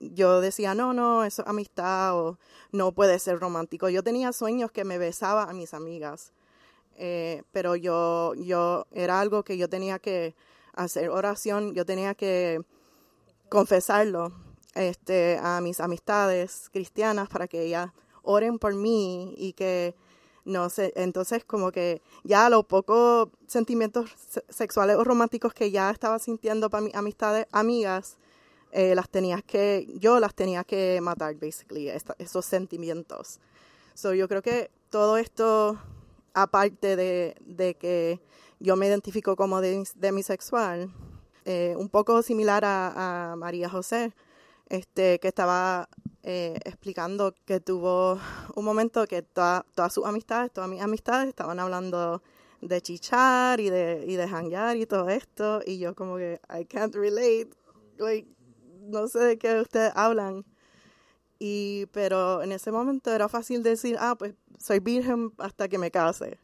[SPEAKER 6] yo decía, no, no, eso es amistad o no puede ser romántico. Yo tenía sueños que me besaba a mis amigas, eh, pero yo, yo, era algo que yo tenía que hacer oración, yo tenía que confesarlo este, a mis amistades cristianas para que ellas oren por mí y que no sé, entonces como que ya los pocos sentimientos sexuales o románticos que ya estaba sintiendo para mis amistades, amigas, eh, las tenías que, yo las tenía que matar, basically, esos sentimientos. So, yo creo que todo esto, aparte de, de que yo me identifico como demisexual, eh, un poco similar a, a María José, este, que estaba eh, explicando que tuvo un momento que todas sus amistades, todas mis amistades estaban hablando de chichar y de, y de hanguear y todo esto, y yo como que, I can't relate, like, no sé de qué ustedes hablan. Y, pero en ese momento era fácil decir, ah, pues soy virgen hasta que me case.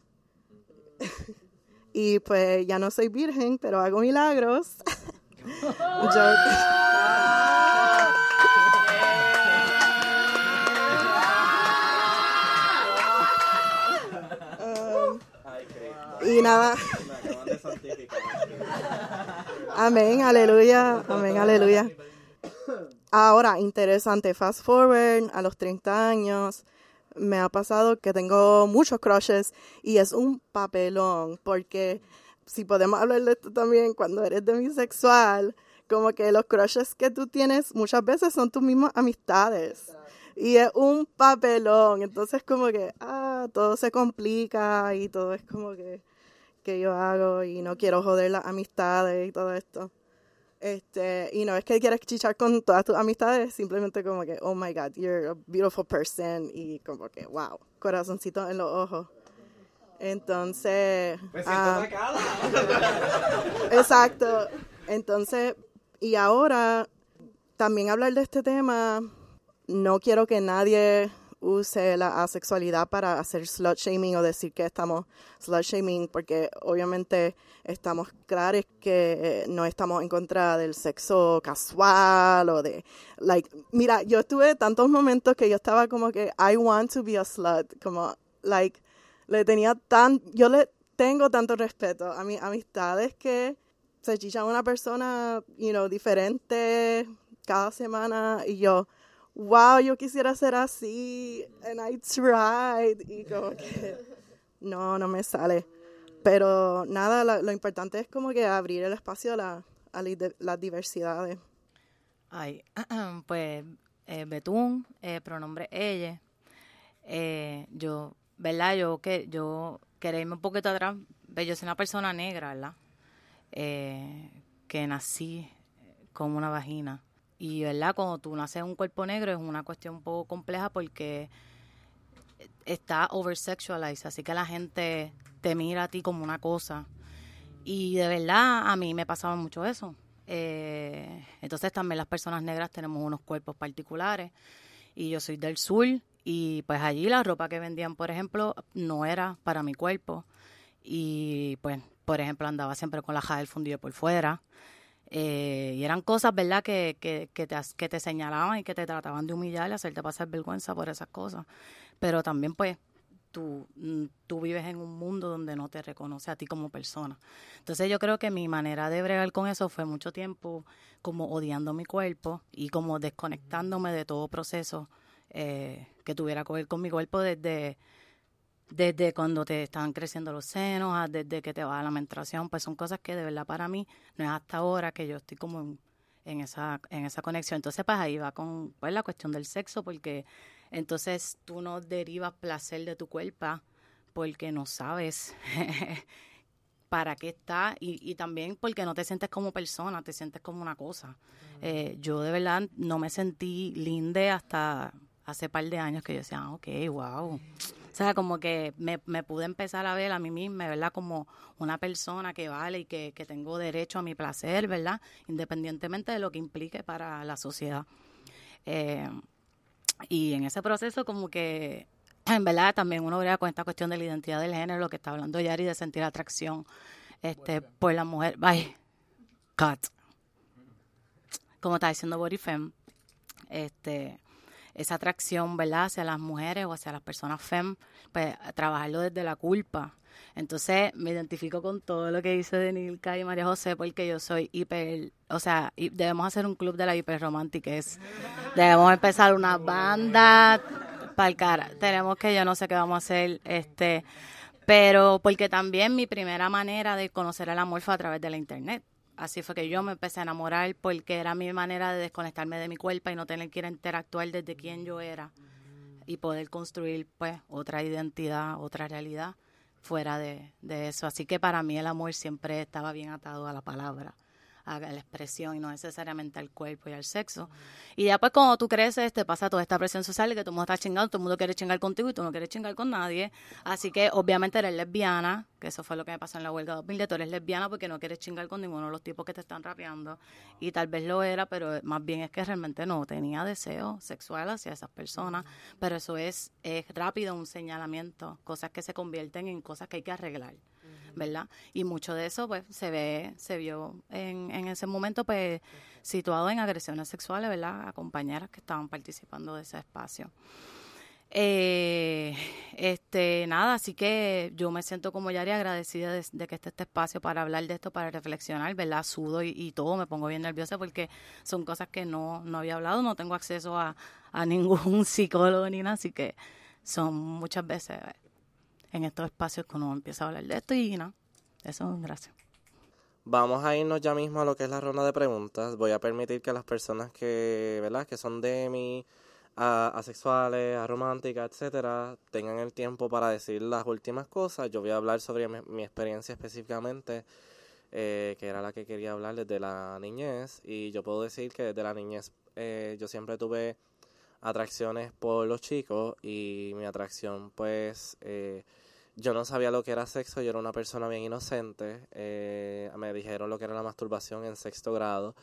[SPEAKER 6] [laughs] y pues ya no soy virgen, pero hago milagros. [laughs] Y nada. Amén, aleluya, amén, aleluya. Ahora, interesante, fast forward a los 30 años, me ha pasado que tengo muchos crushes y es un papelón, porque si podemos hablar de esto también, cuando eres demisexual, como que los crushes que tú tienes muchas veces son tus mismas amistades. Y es un papelón, entonces como que, ah, todo se complica y todo es como que que yo hago y no quiero joder las amistades y todo esto. Este, y no es que quieras chichar con todas tus amistades, simplemente como que, oh my god, you're a beautiful person y como que, wow, corazoncito en los ojos. Entonces, ah, [laughs] exacto. Entonces, y ahora también hablar de este tema, no quiero que nadie use la asexualidad para hacer slut shaming o decir que estamos slut shaming, porque obviamente estamos claros que no estamos en contra del sexo casual o de, like, mira, yo tuve tantos momentos que yo estaba como que, I want to be a slut, como, like, le tenía tan, yo le tengo tanto respeto a mis amistades que se chichan una persona, you know, diferente cada semana y yo, wow, yo quisiera ser así, and I tried, y como que [laughs] no, no me sale. Pero nada, lo importante es como que abrir el espacio a, la, a las diversidades.
[SPEAKER 7] Ay, [clears throat] pues eh, Betún, eh, pronombre ella. Eh, yo, ¿verdad? Yo que yo quería irme un poquito atrás. Yo soy una persona negra, ¿verdad? Eh, que nací como una vagina. Y, ¿verdad? Cuando tú naces en un cuerpo negro es una cuestión un poco compleja porque está oversexualized, así que la gente te mira a ti como una cosa. Y de verdad, a mí me pasaba mucho eso. Eh, entonces también las personas negras tenemos unos cuerpos particulares. Y yo soy del sur y pues allí la ropa que vendían, por ejemplo, no era para mi cuerpo. Y pues, por ejemplo, andaba siempre con la jada del fundido por fuera. Eh, y eran cosas, ¿verdad?, que, que, que, te, que te señalaban y que te trataban de humillar y hacerte pasar vergüenza por esas cosas. Pero también, pues, tú, mm, tú vives en un mundo donde no te reconoce a ti como persona. Entonces yo creo que mi manera de bregar con eso fue mucho tiempo como odiando mi cuerpo y como desconectándome de todo proceso eh, que tuviera que ver con mi cuerpo desde, desde cuando te están creciendo los senos, a desde que te va la menstruación, pues son cosas que de verdad para mí no es hasta ahora que yo estoy como en, en esa, en esa conexión. Entonces pues ahí va con pues, la cuestión del sexo porque entonces tú no derivas placer de tu cuerpo porque no sabes [laughs] para qué está y, y también porque no te sientes como persona, te sientes como una cosa. Eh, yo de verdad no me sentí linde hasta hace par de años que yo decía, ah, ok, wow. O sea, como que me, me pude empezar a ver a mí misma, ¿verdad? Como una persona que vale y que, que tengo derecho a mi placer, ¿verdad? Independientemente de lo que implique para la sociedad. Eh, y en ese proceso como que, en verdad, también uno verá con esta cuestión de la identidad del género, lo que está hablando Yari, de sentir atracción este por la mujer. Bye. Cut. Como está diciendo Body Femme, este, esa atracción, ¿verdad?, hacia las mujeres o hacia las personas fem, pues trabajarlo desde la culpa. Entonces me identifico con todo lo que dice Denilka y María José porque yo soy hiper, o sea, debemos hacer un club de la hiperromántica. Debemos empezar una banda para el cara. Tenemos que yo no sé qué vamos a hacer, este, pero porque también mi primera manera de conocer el amor fue a través de la internet. Así fue que yo me empecé a enamorar porque era mi manera de desconectarme de mi cuerpo y no tener que ir a interactuar desde quién yo era y poder construir pues otra identidad, otra realidad fuera de, de eso. Así que para mí el amor siempre estaba bien atado a la palabra, a la expresión y no necesariamente al cuerpo y al sexo. Y ya pues cuando tú creces te pasa toda esta presión social de que todo el mundo está chingando, todo el mundo quiere chingar contigo y tú no quieres chingar con nadie. Así que obviamente eres lesbiana, que eso fue lo que me pasó en la huelga 2010, tú eres lesbiana porque no quieres chingar con ninguno de los tipos que te están rapeando. Y tal vez lo era, pero más bien es que realmente no tenía deseo sexual hacia esas personas. Pero eso es, es rápido un señalamiento, cosas que se convierten en cosas que hay que arreglar. ¿Verdad? Y mucho de eso pues se ve, se vio en, en ese momento pues situado en agresiones sexuales, ¿verdad? A compañeras que estaban participando de ese espacio. Eh, este, nada, así que yo me siento como Yari agradecida de, que esté este espacio para hablar de esto, para reflexionar, ¿verdad? Sudo y, y todo, me pongo bien nerviosa porque son cosas que no, no había hablado, no tengo acceso a, a ningún [laughs] psicólogo ni nada, así que son muchas veces en estos espacios que uno empieza a hablar de esto y nada, eso, gracias.
[SPEAKER 2] Vamos a irnos ya mismo a lo que es la ronda de preguntas. Voy a permitir que las personas que, ¿verdad? Que son de mi a- asexuales, arománticas, etcétera, tengan el tiempo para decir las últimas cosas. Yo voy a hablar sobre mi, mi experiencia específicamente, eh, que era la que quería hablar desde la niñez. Y yo puedo decir que desde la niñez eh, yo siempre tuve atracciones por los chicos y mi atracción pues eh, yo no sabía lo que era sexo, yo era una persona bien inocente, eh, me dijeron lo que era la masturbación en sexto grado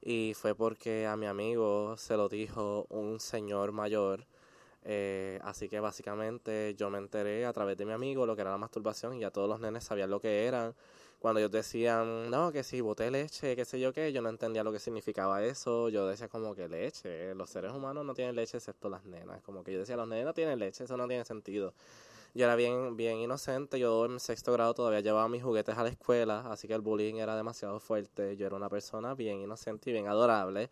[SPEAKER 2] y fue porque a mi amigo se lo dijo un señor mayor, eh, así que básicamente yo me enteré a través de mi amigo lo que era la masturbación y ya todos los nenes sabían lo que eran. Cuando ellos decían, no, que si boté leche, qué sé yo qué, yo no entendía lo que significaba eso. Yo decía como que leche, los seres humanos no tienen leche excepto las nenas. Como que yo decía, los nenes no tienen leche, eso no tiene sentido. Yo era bien, bien inocente, yo en sexto grado todavía llevaba mis juguetes a la escuela, así que el bullying era demasiado fuerte. Yo era una persona bien inocente y bien adorable.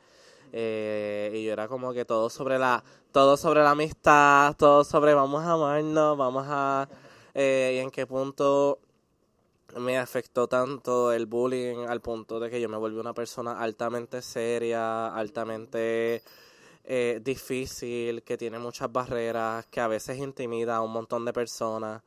[SPEAKER 2] Eh, y yo era como que todo sobre la, todo sobre la amistad, todo sobre vamos a amarnos, vamos a, eh, y en qué punto me afectó tanto el bullying al punto de que yo me volví una persona altamente seria, altamente eh, difícil, que tiene muchas barreras, que a veces intimida a un montón de personas.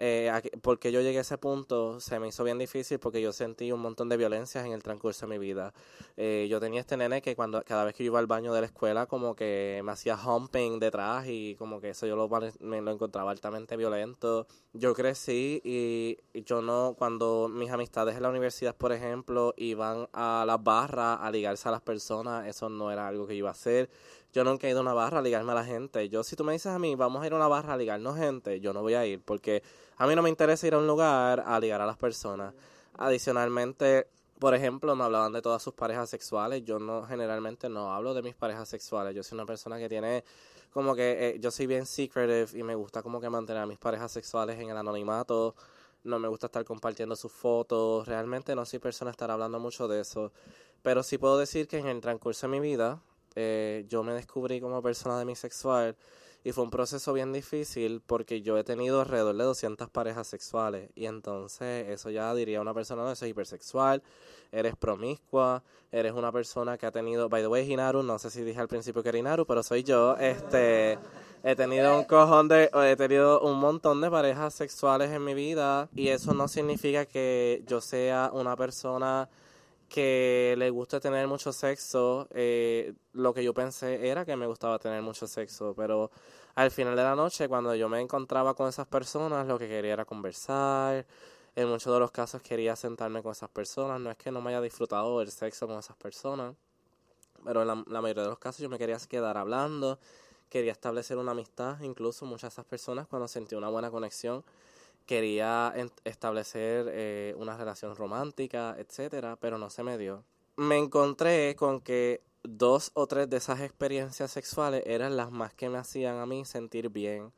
[SPEAKER 2] Eh, porque yo llegué a ese punto se me hizo bien difícil porque yo sentí un montón de violencias en el transcurso de mi vida. Eh, yo tenía este nene que cuando cada vez que yo iba al baño de la escuela como que me hacía humping detrás y como que eso yo lo, me lo encontraba altamente violento. Yo crecí y, yo no, cuando mis amistades en la universidad, por ejemplo, iban a las barras a ligarse a las personas, eso no era algo que yo iba a hacer. Yo nunca he ido a una barra a ligarme a la gente. Yo, si tú me dices a mí, vamos a ir a una barra a ligarnos gente, yo no voy a ir porque a mí no me interesa ir a un lugar a ligar a las personas. Adicionalmente, por ejemplo, me hablaban de todas sus parejas sexuales. Yo no, generalmente no hablo de mis parejas sexuales. Yo soy una persona que tiene como que, eh, yo soy bien secretive y me gusta como que mantener a mis parejas sexuales en el anonimato. No me gusta estar compartiendo sus fotos. Realmente no soy persona a estar hablando mucho de eso. Pero sí puedo decir que en el transcurso de mi vida, eh, yo me descubrí como persona demisexual y fue un proceso bien difícil porque yo he tenido alrededor de 200 parejas sexuales y entonces eso ya diría una persona, no, eso es hipersexual, eres promiscua, eres una persona que ha tenido, by the way, Hinaru, no sé si dije al principio que era Hinaru, pero soy yo, este, he tenido un cojón de, he tenido un montón de parejas sexuales en mi vida y eso no significa que yo sea una persona que le gusta tener mucho sexo, eh, lo que yo pensé era que me gustaba tener mucho sexo, pero al final de la noche, cuando yo me encontraba con esas personas, lo que quería era conversar. En muchos de los casos quería sentarme con esas personas. No es que no me haya disfrutado el sexo con esas personas, pero en la, la mayoría de los casos yo me quería quedar hablando, quería establecer una amistad. Incluso muchas de esas personas, cuando sentí una buena conexión, quería establecer eh, una relación romántica, etcétera, pero no se me dio. Me encontré con que dos o tres de esas experiencias sexuales eran las más que me hacían a mí sentir bien,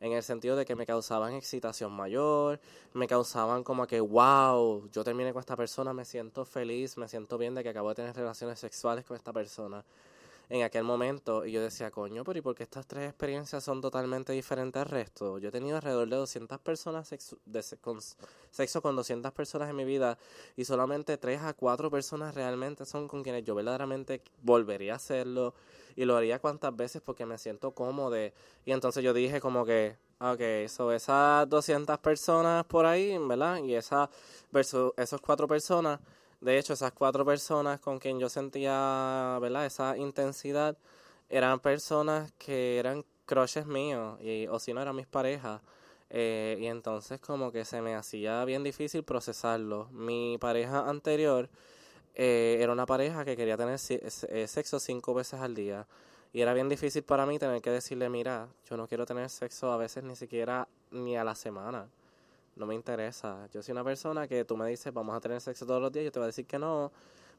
[SPEAKER 2] en el sentido de que me causaban excitación mayor, me causaban como que, wow, yo terminé con esta persona, me siento feliz, me siento bien de que acabo de tener relaciones sexuales con esta persona en aquel momento y yo decía, coño, pero ¿y por qué estas tres experiencias son totalmente diferentes al resto? Yo he tenido alrededor de 200 personas de con sexo con 200 personas en mi vida y solamente 3 a 4 personas realmente son con quienes yo verdaderamente volvería a hacerlo y lo haría cuantas veces porque me siento cómodo. Y entonces yo dije como que, ok, so esas 200 personas por ahí, ¿verdad? Y esa versus esas cuatro personas de hecho, esas cuatro personas con quien yo sentía, ¿verdad? Esa intensidad eran personas que eran crushes míos, y, o si no, eran mis parejas. Eh, y entonces como que se me hacía bien difícil procesarlo. Mi pareja anterior eh, era una pareja que quería tener eh, sexo cinco veces al día. Y era bien difícil para mí tener que decirle, mira, yo no quiero tener sexo a veces ni siquiera ni a la semana no me interesa. Yo soy una persona que tú me dices, vamos a tener sexo todos los días, yo te voy a decir que no.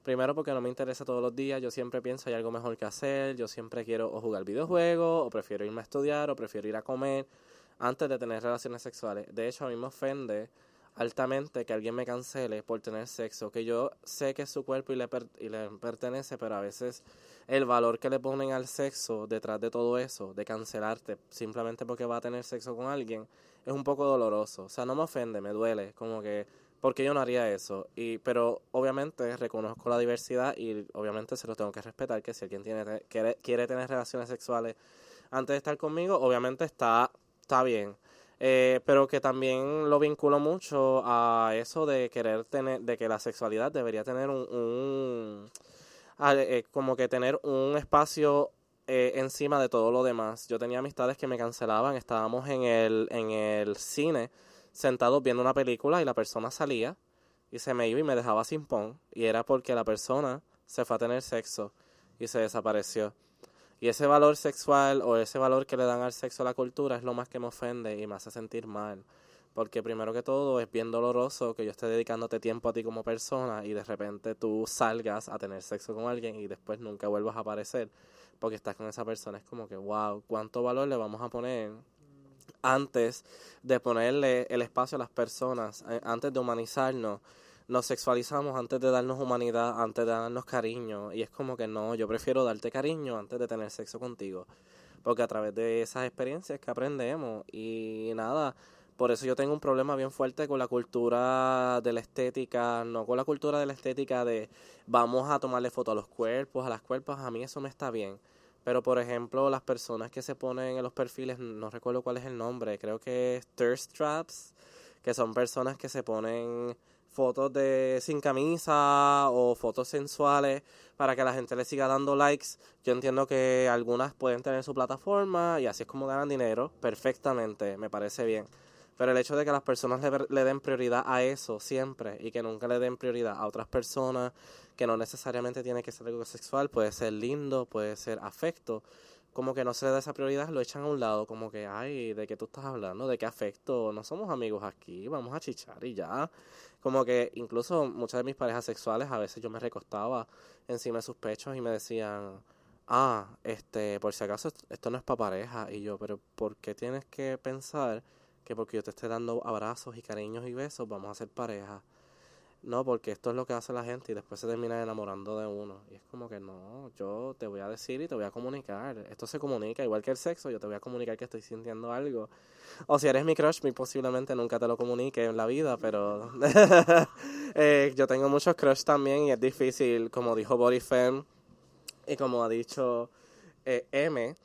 [SPEAKER 2] Primero porque no me interesa todos los días, yo siempre pienso hay algo mejor que hacer, yo siempre quiero o jugar videojuegos, o prefiero irme a estudiar, o prefiero ir a comer antes de tener relaciones sexuales. De hecho, a mí me ofende altamente que alguien me cancele por tener sexo, que yo sé que es su cuerpo y le, y le pertenece, pero a veces el valor que le ponen al sexo detrás de todo eso, de cancelarte simplemente porque va a tener sexo con alguien, es un poco doloroso. O sea, no me ofende, me duele, como que, porque yo no haría eso. Y, pero obviamente reconozco la diversidad y obviamente se lo tengo que respetar, que si alguien tiene, quiere, quiere tener relaciones sexuales antes de estar conmigo, obviamente está, está bien. Eh, pero que también lo vinculo mucho a eso de querer tener, de que la sexualidad debería tener un, un eh, como que tener un espacio eh, encima de todo lo demás. Yo tenía amistades que me cancelaban, estábamos en el, en el cine sentados viendo una película y la persona salía y se me iba y me dejaba sin pon y era porque la persona se fue a tener sexo y se desapareció. Y ese valor sexual o ese valor que le dan al sexo a la cultura es lo más que me ofende y me hace sentir mal. Porque primero que todo es bien doloroso que yo esté dedicándote tiempo a ti como persona y de repente tú salgas a tener sexo con alguien y después nunca vuelvas a aparecer porque estás con esa persona. Es como que, wow, ¿cuánto valor le vamos a poner antes de ponerle el espacio a las personas, eh, antes de humanizarnos? Nos sexualizamos antes de darnos humanidad, antes de darnos cariño. Y es como que no, yo prefiero darte cariño antes de tener sexo contigo. Porque a través de esas experiencias que aprendemos y nada, Por eso yo tengo un problema bien fuerte con la cultura de la estética, no con la cultura de la estética de vamos a tomarle foto a los cuerpos, a las cuerpos, a mí eso me está bien. Pero por ejemplo, las personas que se ponen en los perfiles, no recuerdo cuál es el nombre, creo que es thirst traps, que son personas que se ponen fotos de sin camisa o fotos sensuales para que la gente le siga dando likes. Yo entiendo que algunas pueden tener su plataforma y así es como ganan dinero perfectamente, me parece bien. Pero el hecho de que las personas le, le, den prioridad a eso siempre y que nunca le den prioridad a otras personas, que no necesariamente tiene que ser algo sexual, puede ser lindo, puede ser afecto, como que no se le da esa prioridad, lo echan a un lado, como que, ay, ¿de qué tú estás hablando? ¿De qué afecto? No somos amigos aquí, vamos a chichar y ya. Como que incluso muchas de mis parejas sexuales, a veces yo me recostaba encima de sus pechos y me decían, ah, este, por si acaso esto no es para pareja. Y yo, pero ¿por qué tienes que pensar que porque yo te esté dando abrazos y cariños y besos, vamos a ser pareja? No, porque esto es lo que hace la gente y después se termina enamorando de uno. Y es como que no, yo te voy a decir y te voy a comunicar. Esto se comunica, igual que el sexo, yo te voy a comunicar que estoy sintiendo algo. O si eres mi crush, muy posiblemente nunca te lo comunique en la vida, pero [laughs] eh, yo tengo muchos crush también y es difícil, como dijo Body Femme y como ha dicho eh, M,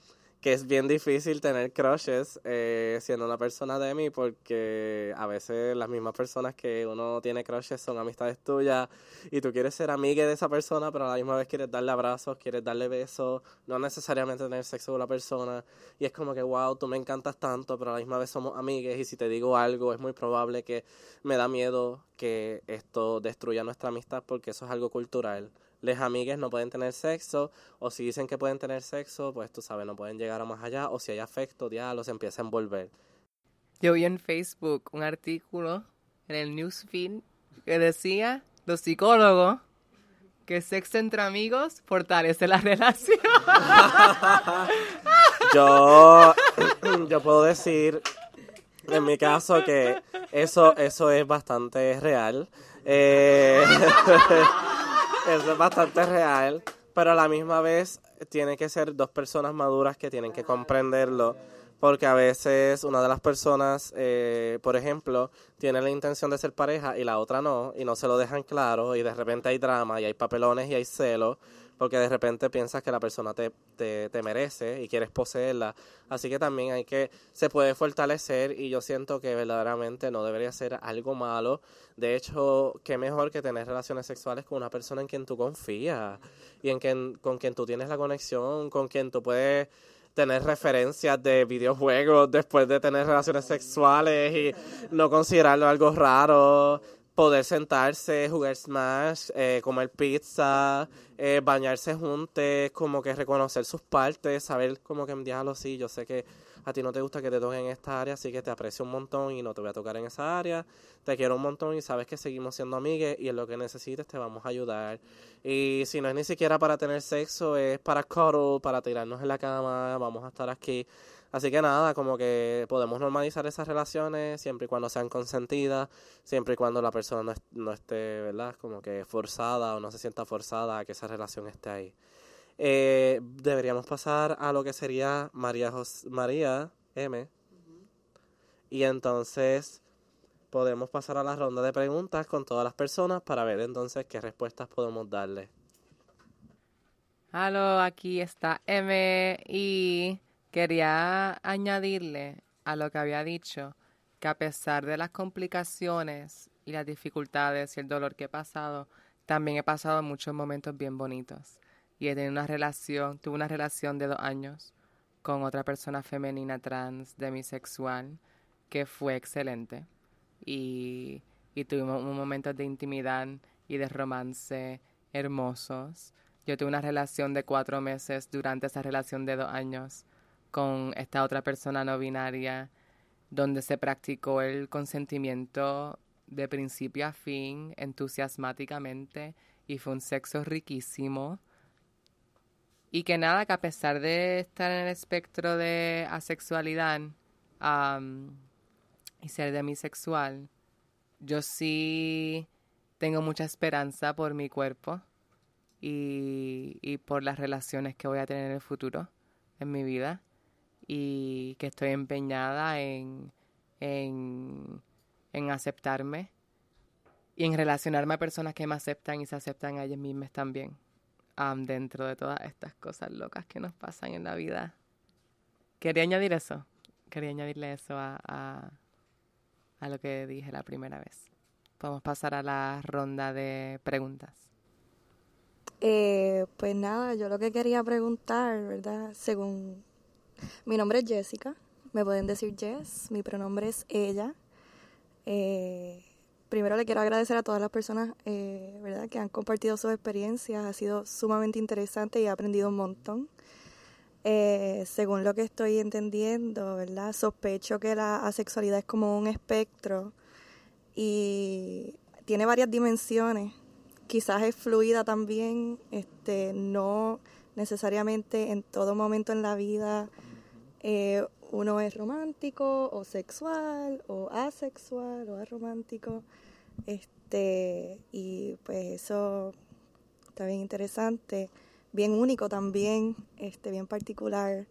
[SPEAKER 2] que es bien difícil tener crushes eh, siendo una persona de mí porque a veces las mismas personas que uno tiene crushes son amistades tuyas y tú quieres ser amiga de esa persona pero a la misma vez quieres darle abrazos, quieres darle besos, no necesariamente tener sexo con la persona. Y es como que wow, tú me encantas tanto pero a la misma vez somos amigas y si te digo algo es muy probable que me da miedo que esto destruya nuestra amistad porque eso es algo cultural les amigues no pueden tener sexo, o si dicen que pueden tener sexo, pues tú sabes, no pueden llegar a más allá, o si hay afecto, ya los empieza a envolver.
[SPEAKER 5] Yo vi en Facebook un artículo en el newsfeed que decía, los psicólogos, que sexo entre amigos fortalece la [laughs] relación. [laughs]
[SPEAKER 2] yo, [clears throat] yo puedo decir, en mi caso, que eso, eso es bastante real. Eh, [laughs] eso es bastante real, pero a la misma vez tiene que ser dos personas maduras que tienen que comprenderlo, porque a veces una de las personas, eh, por ejemplo, tiene la intención de ser pareja y la otra no, y no se lo dejan claro, y de repente hay drama, y hay papelones, y hay celos, porque de repente piensas que la persona te, te, te, merece y quieres poseerla. Así que también hay que, se puede fortalecer y yo siento que verdaderamente no debería ser algo malo. De hecho, qué mejor que tener relaciones sexuales con una persona en quien tú confías y en quien, con quien tú tienes la conexión, con quien tú puedes tener referencias de videojuegos después de tener relaciones sexuales y no considerarlo algo raro poder sentarse, jugar Smash, eh, comer pizza, eh, bañarse juntos, como que reconocer sus partes, saber como que diablo sí, yo sé que a ti no te gusta que te toquen en esta área, así que te aprecio un montón y no te voy a tocar en esa área, te quiero un montón y sabes que seguimos siendo amigues y en lo que necesites te vamos a ayudar. Y si no es ni siquiera para tener sexo, es para cuddle, para tirarnos en la cama, vamos a estar aquí Así que nada, como que podemos normalizar esas relaciones siempre y cuando sean consentidas, siempre y cuando la persona no, esté, ¿verdad? Como que forzada o no se sienta forzada a que esa relación esté ahí. Eh, deberíamos pasar a lo que sería María, María M. Y entonces podemos pasar a la ronda de preguntas con todas las personas para ver entonces qué respuestas podemos darle.
[SPEAKER 5] Hola, aquí está M y Quería añadirle a lo que había dicho que a pesar de las complicaciones y las dificultades y el dolor que he pasado, también he pasado muchos momentos bien bonitos. Y he tenido una relación, tuve una relación de dos años con otra persona femenina trans demisexual que fue excelente. Y, y tuvimos momentos de intimidad y de romance hermosos. Yo tuve una relación de cuatro meses durante esa relación de dos años con esta otra persona no binaria, donde se practicó el consentimiento de principio a fin, entusiasmáticamente, y fue un sexo riquísimo. Y que nada, que a pesar de estar en el espectro de asexualidad y ser demisexual, yo sí tengo mucha esperanza por mi cuerpo y, y por las relaciones que voy a tener en el futuro, en mi vida y que estoy empeñada en, en, en aceptarme y en relacionarme a personas que me aceptan y se aceptan a ellas mismas también. am, dentro de todas estas cosas locas que nos pasan en la vida. Quería añadir eso. Quería añadirle eso a, a, a lo que dije la primera vez. Podemos pasar a la ronda de preguntas.
[SPEAKER 8] Eh, pues nada, yo lo que quería preguntar, ¿verdad? Según mi nombre es Jessica, me pueden decir Jess, mi pronombre es ella. Eh, primero le quiero agradecer a todas las personas, eh, ¿verdad?, que han compartido sus experiencias, ha sido sumamente interesante y he aprendido un montón. Eh, según lo que estoy entendiendo, ¿verdad? Sospecho que la asexualidad es como un espectro y tiene varias dimensiones. Quizás es fluida también, este, no necesariamente en todo momento en la vida eh, uno es romántico o sexual o asexual o aromántico. Este, y pues eso está bien interesante, bien único también, este, bien particular.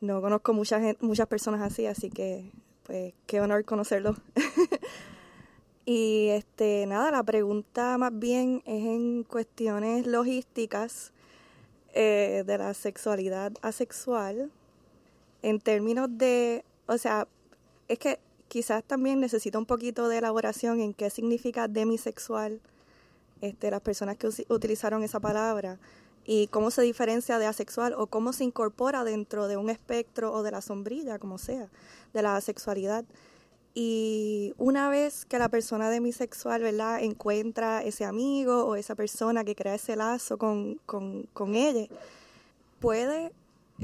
[SPEAKER 8] No conozco mucha gen- muchas personas así, así que pues qué honor conocerlo. [laughs] y este, nada, la pregunta más bien es en cuestiones logísticas eh, de la sexualidad asexual en términos de, o sea, es que quizás también necesita un poquito de elaboración en qué significa demisexual, este, las personas que utilizaron esa palabra, y cómo se diferencia de asexual o cómo se incorpora dentro de un espectro o de la sombrilla, como sea, de la asexualidad. Y una vez que la persona demisexual, ¿verdad?, encuentra ese amigo o esa persona que crea ese lazo con, con, con ella, puede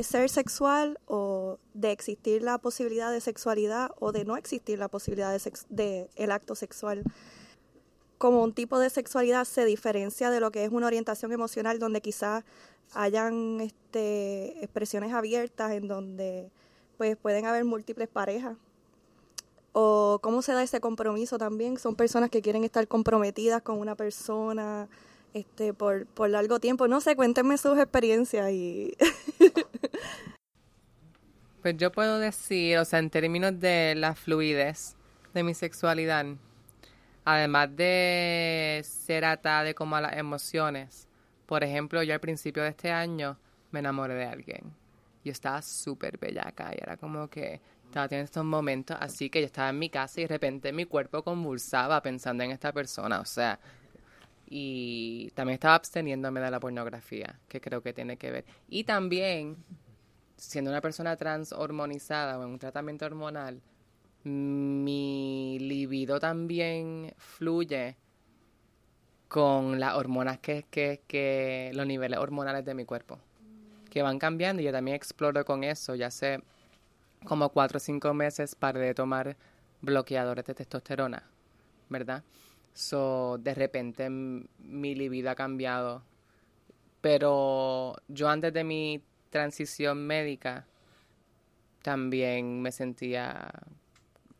[SPEAKER 8] ser sexual o de existir la posibilidad de sexualidad o de no existir la posibilidad de, sex- de el acto sexual. Como un tipo de sexualidad se diferencia de lo que es una orientación emocional donde quizás hayan este, expresiones abiertas en donde pues pueden haber múltiples parejas. O cómo se da ese compromiso también. Son personas que quieren estar comprometidas con una persona este, por, por largo tiempo. No sé, cuéntenme sus experiencias y [laughs]
[SPEAKER 5] Pues yo puedo decir, o sea, en términos de la fluidez de mi sexualidad, además de ser atada de como a las emociones, por ejemplo, yo al principio de este año me enamoré de alguien. Yo estaba súper bellaca y era como que estaba teniendo estos momentos así que yo estaba en mi casa y de repente mi cuerpo convulsaba pensando en esta persona, o sea, y también estaba absteniéndome de la pornografía, que creo que tiene que ver. Y también siendo una persona trans hormonizada o en un tratamiento hormonal, mi libido también fluye con las hormonas que, que, que los niveles hormonales de mi cuerpo, que van cambiando y yo también exploro con eso. Ya hace como cuatro o cinco meses paré de tomar bloqueadores de testosterona, ¿verdad? So, de repente mi libido ha cambiado pero yo antes de mi transición médica también me sentía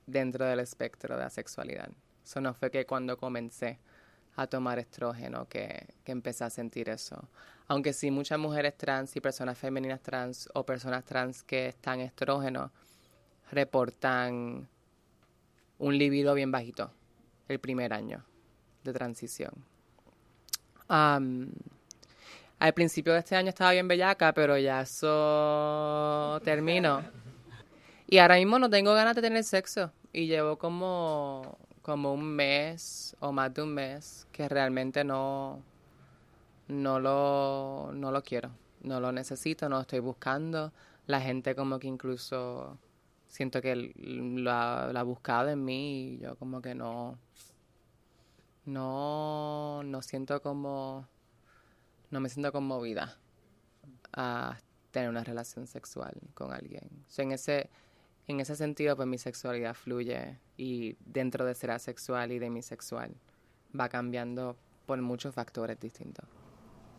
[SPEAKER 5] dentro del espectro de la sexualidad. Eso no fue que cuando comencé a tomar estrógeno que, que empecé a sentir eso. Aunque sí muchas mujeres trans y personas femeninas trans o personas trans que están estrógeno reportan un libido bien bajito el primer año de transición. Al principio de este año estaba bien bellaca, pero ya eso terminó. Y ahora mismo no tengo ganas de tener sexo. Y llevo como, como un mes o más de un mes que realmente no, no, lo, no lo quiero. No lo necesito, no lo estoy buscando. La gente como que incluso siento que lo ha, lo ha buscado en mí y yo como que no, no, no siento como no me siento conmovida a tener una relación sexual con alguien. So, en ese en ese sentido, pues mi sexualidad fluye y dentro de ser asexual y demisexual va cambiando por muchos factores distintos.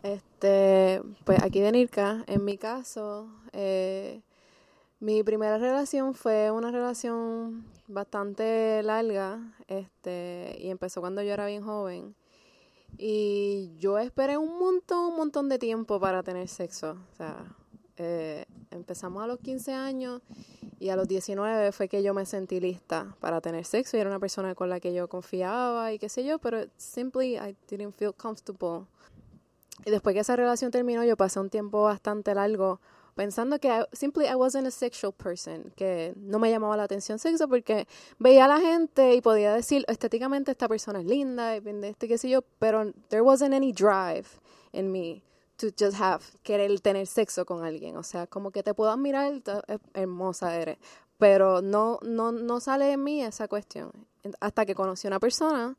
[SPEAKER 4] Este, pues aquí de Nirka, en mi caso, eh, mi primera relación fue una relación bastante larga, este, y empezó cuando yo era bien joven. Y yo esperé un montón, un montón de tiempo para tener sexo. O sea, eh, empezamos a los 15 años Y a los 19 fue que yo me sentí lista para tener sexo y era una persona con la que yo confiaba y qué sé yo, pero simply I didn't feel comfortable. Y después que esa relación terminó, yo pasé un tiempo bastante largo pensando que I, simply I wasn't a sexual person, que no me llamaba la atención sexo porque veía a la gente y podía decir estéticamente esta persona es linda y este qué sé yo, pero there wasn't any drive in me to just have, querer tener sexo con alguien. O sea, como que te puedo admirar, hermosa eres. Pero no, no, no sale de mí esa cuestión. Hasta que conocí a una persona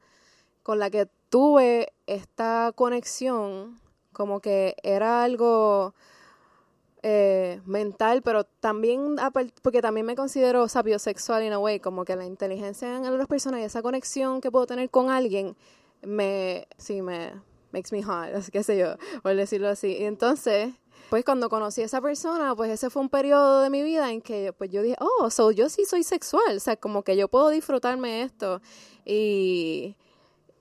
[SPEAKER 4] con la que tuve esta conexión, como que era algo eh, mental, pero también, porque también me considero sapiosexual in a way, como que la inteligencia en otras personas y esa conexión que puedo tener con alguien, me, sí, me, makes me hot, [laughs] qué sé yo, por decirlo así. Y entonces, pues cuando conocí a esa persona, pues ese fue un periodo de mi vida en que pues yo dije, oh, so yo sí soy sexual, o sea, como que yo puedo disfrutarme esto. Y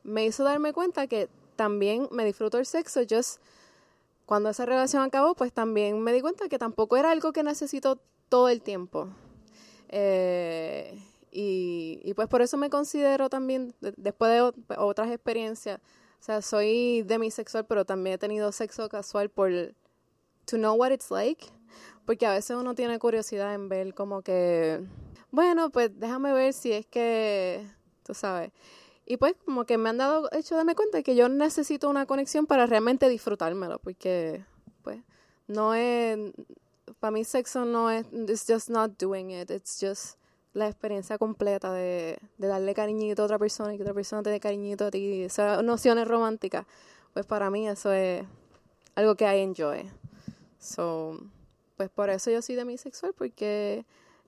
[SPEAKER 4] me hizo darme cuenta que también me disfruto el sexo, just cuando esa relación acabó, pues también me di cuenta que tampoco era algo que necesito todo el tiempo. Eh, y, pues por eso me considero también, después de otras experiencias, o sea, soy demisexual, pero también he tenido sexo casual por to know what it's like, porque a veces uno tiene curiosidad en ver como que, bueno, pues déjame ver si es que, tú sabes. Y pues como que me han dado hecho darme cuenta que yo necesito una conexión para realmente disfrutármelo, porque pues no es, para mí sexo no es, it's just not doing it, it's just la experiencia completa de, darle cariñito a otra persona y que otra persona te dé cariñito a ti, esas nociones románticas, pues para mí eso es algo que I enjoy. So, pues por eso yo soy demisexual, porque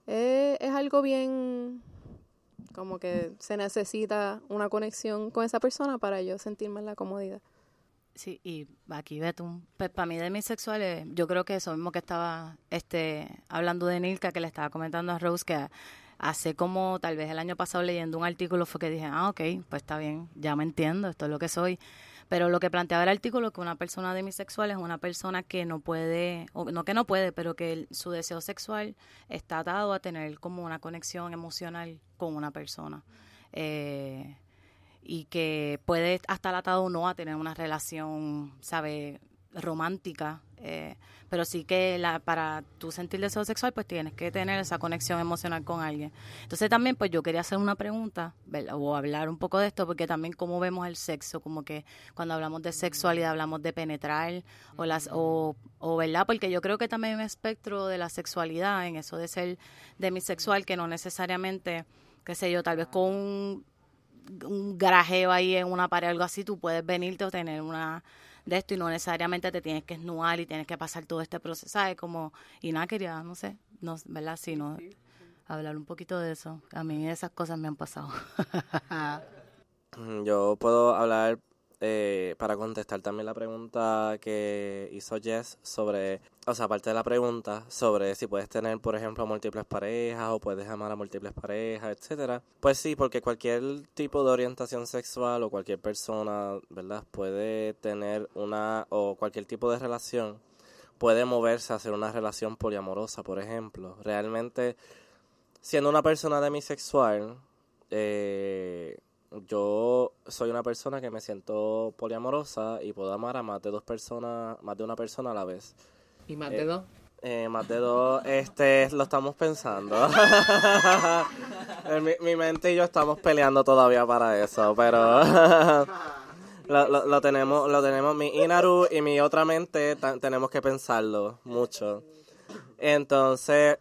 [SPEAKER 4] es algo bien como que se necesita una conexión con esa persona para yo sentirme en la comodidad.
[SPEAKER 7] Sí, y aquí Betún, pues para mí demisexuales, yo creo que eso mismo que estaba este hablando de Nilka, que le estaba comentando a Rose, que hace como tal vez el año pasado leyendo un artículo fue que dije, ah, ok, pues está bien, ya me entiendo, esto es lo que soy. Pero lo que planteaba el artículo es que una persona demisexual es una persona que no puede, o no que no puede, pero que su deseo sexual está atado a tener como una conexión emocional con una persona. Eh, y que puede estar atado o no a tener una relación, ¿sabe? Romántica, eh, pero sí que la, para tu sentir deseo sexual, pues tienes que tener esa conexión emocional con alguien. Entonces también, pues yo quería hacer una pregunta, o hablar un poco de esto, porque también cómo vemos el sexo, como que cuando hablamos de sexualidad hablamos de penetrar, o, las, o, ¿verdad? Porque yo creo que también hay un espectro de la sexualidad, en eso de ser demisexual, que no necesariamente, qué sé yo, tal vez con un, un ahí en una pared o algo así, tú puedes venirte o tener una de esto y no necesariamente te tienes que esnuar y tienes que pasar todo este proceso, ¿sabes? Como, y nada, quería, no sé, no, ¿verdad? Sino hablar un poquito de eso. A mí esas cosas me han pasado. [laughs]
[SPEAKER 2] Yo puedo hablar eh, para contestar también la pregunta que hizo Jess sobre, o sea, aparte de la pregunta sobre si puedes tener, por ejemplo, múltiples parejas o puedes amar a múltiples parejas, etcétera. Pues sí, porque cualquier tipo de orientación sexual o cualquier persona, ¿verdad? Puede tener una o cualquier tipo de relación puede moverse a hacer una relación poliamorosa, por ejemplo. Realmente, siendo una persona demisexual, eh, yo soy una persona que me siento poliamorosa y puedo amar a más de dos personas, más de una persona a la vez.
[SPEAKER 5] ¿Y más de eh, dos?
[SPEAKER 2] Eh, más de dos, este, lo estamos pensando. [laughs] mi, mi, mente y yo estamos peleando todavía para eso, pero [laughs] lo, lo, tenemos, lo tenemos, mi Inaru y mi otra mente tenemos que pensarlo mucho. Entonces,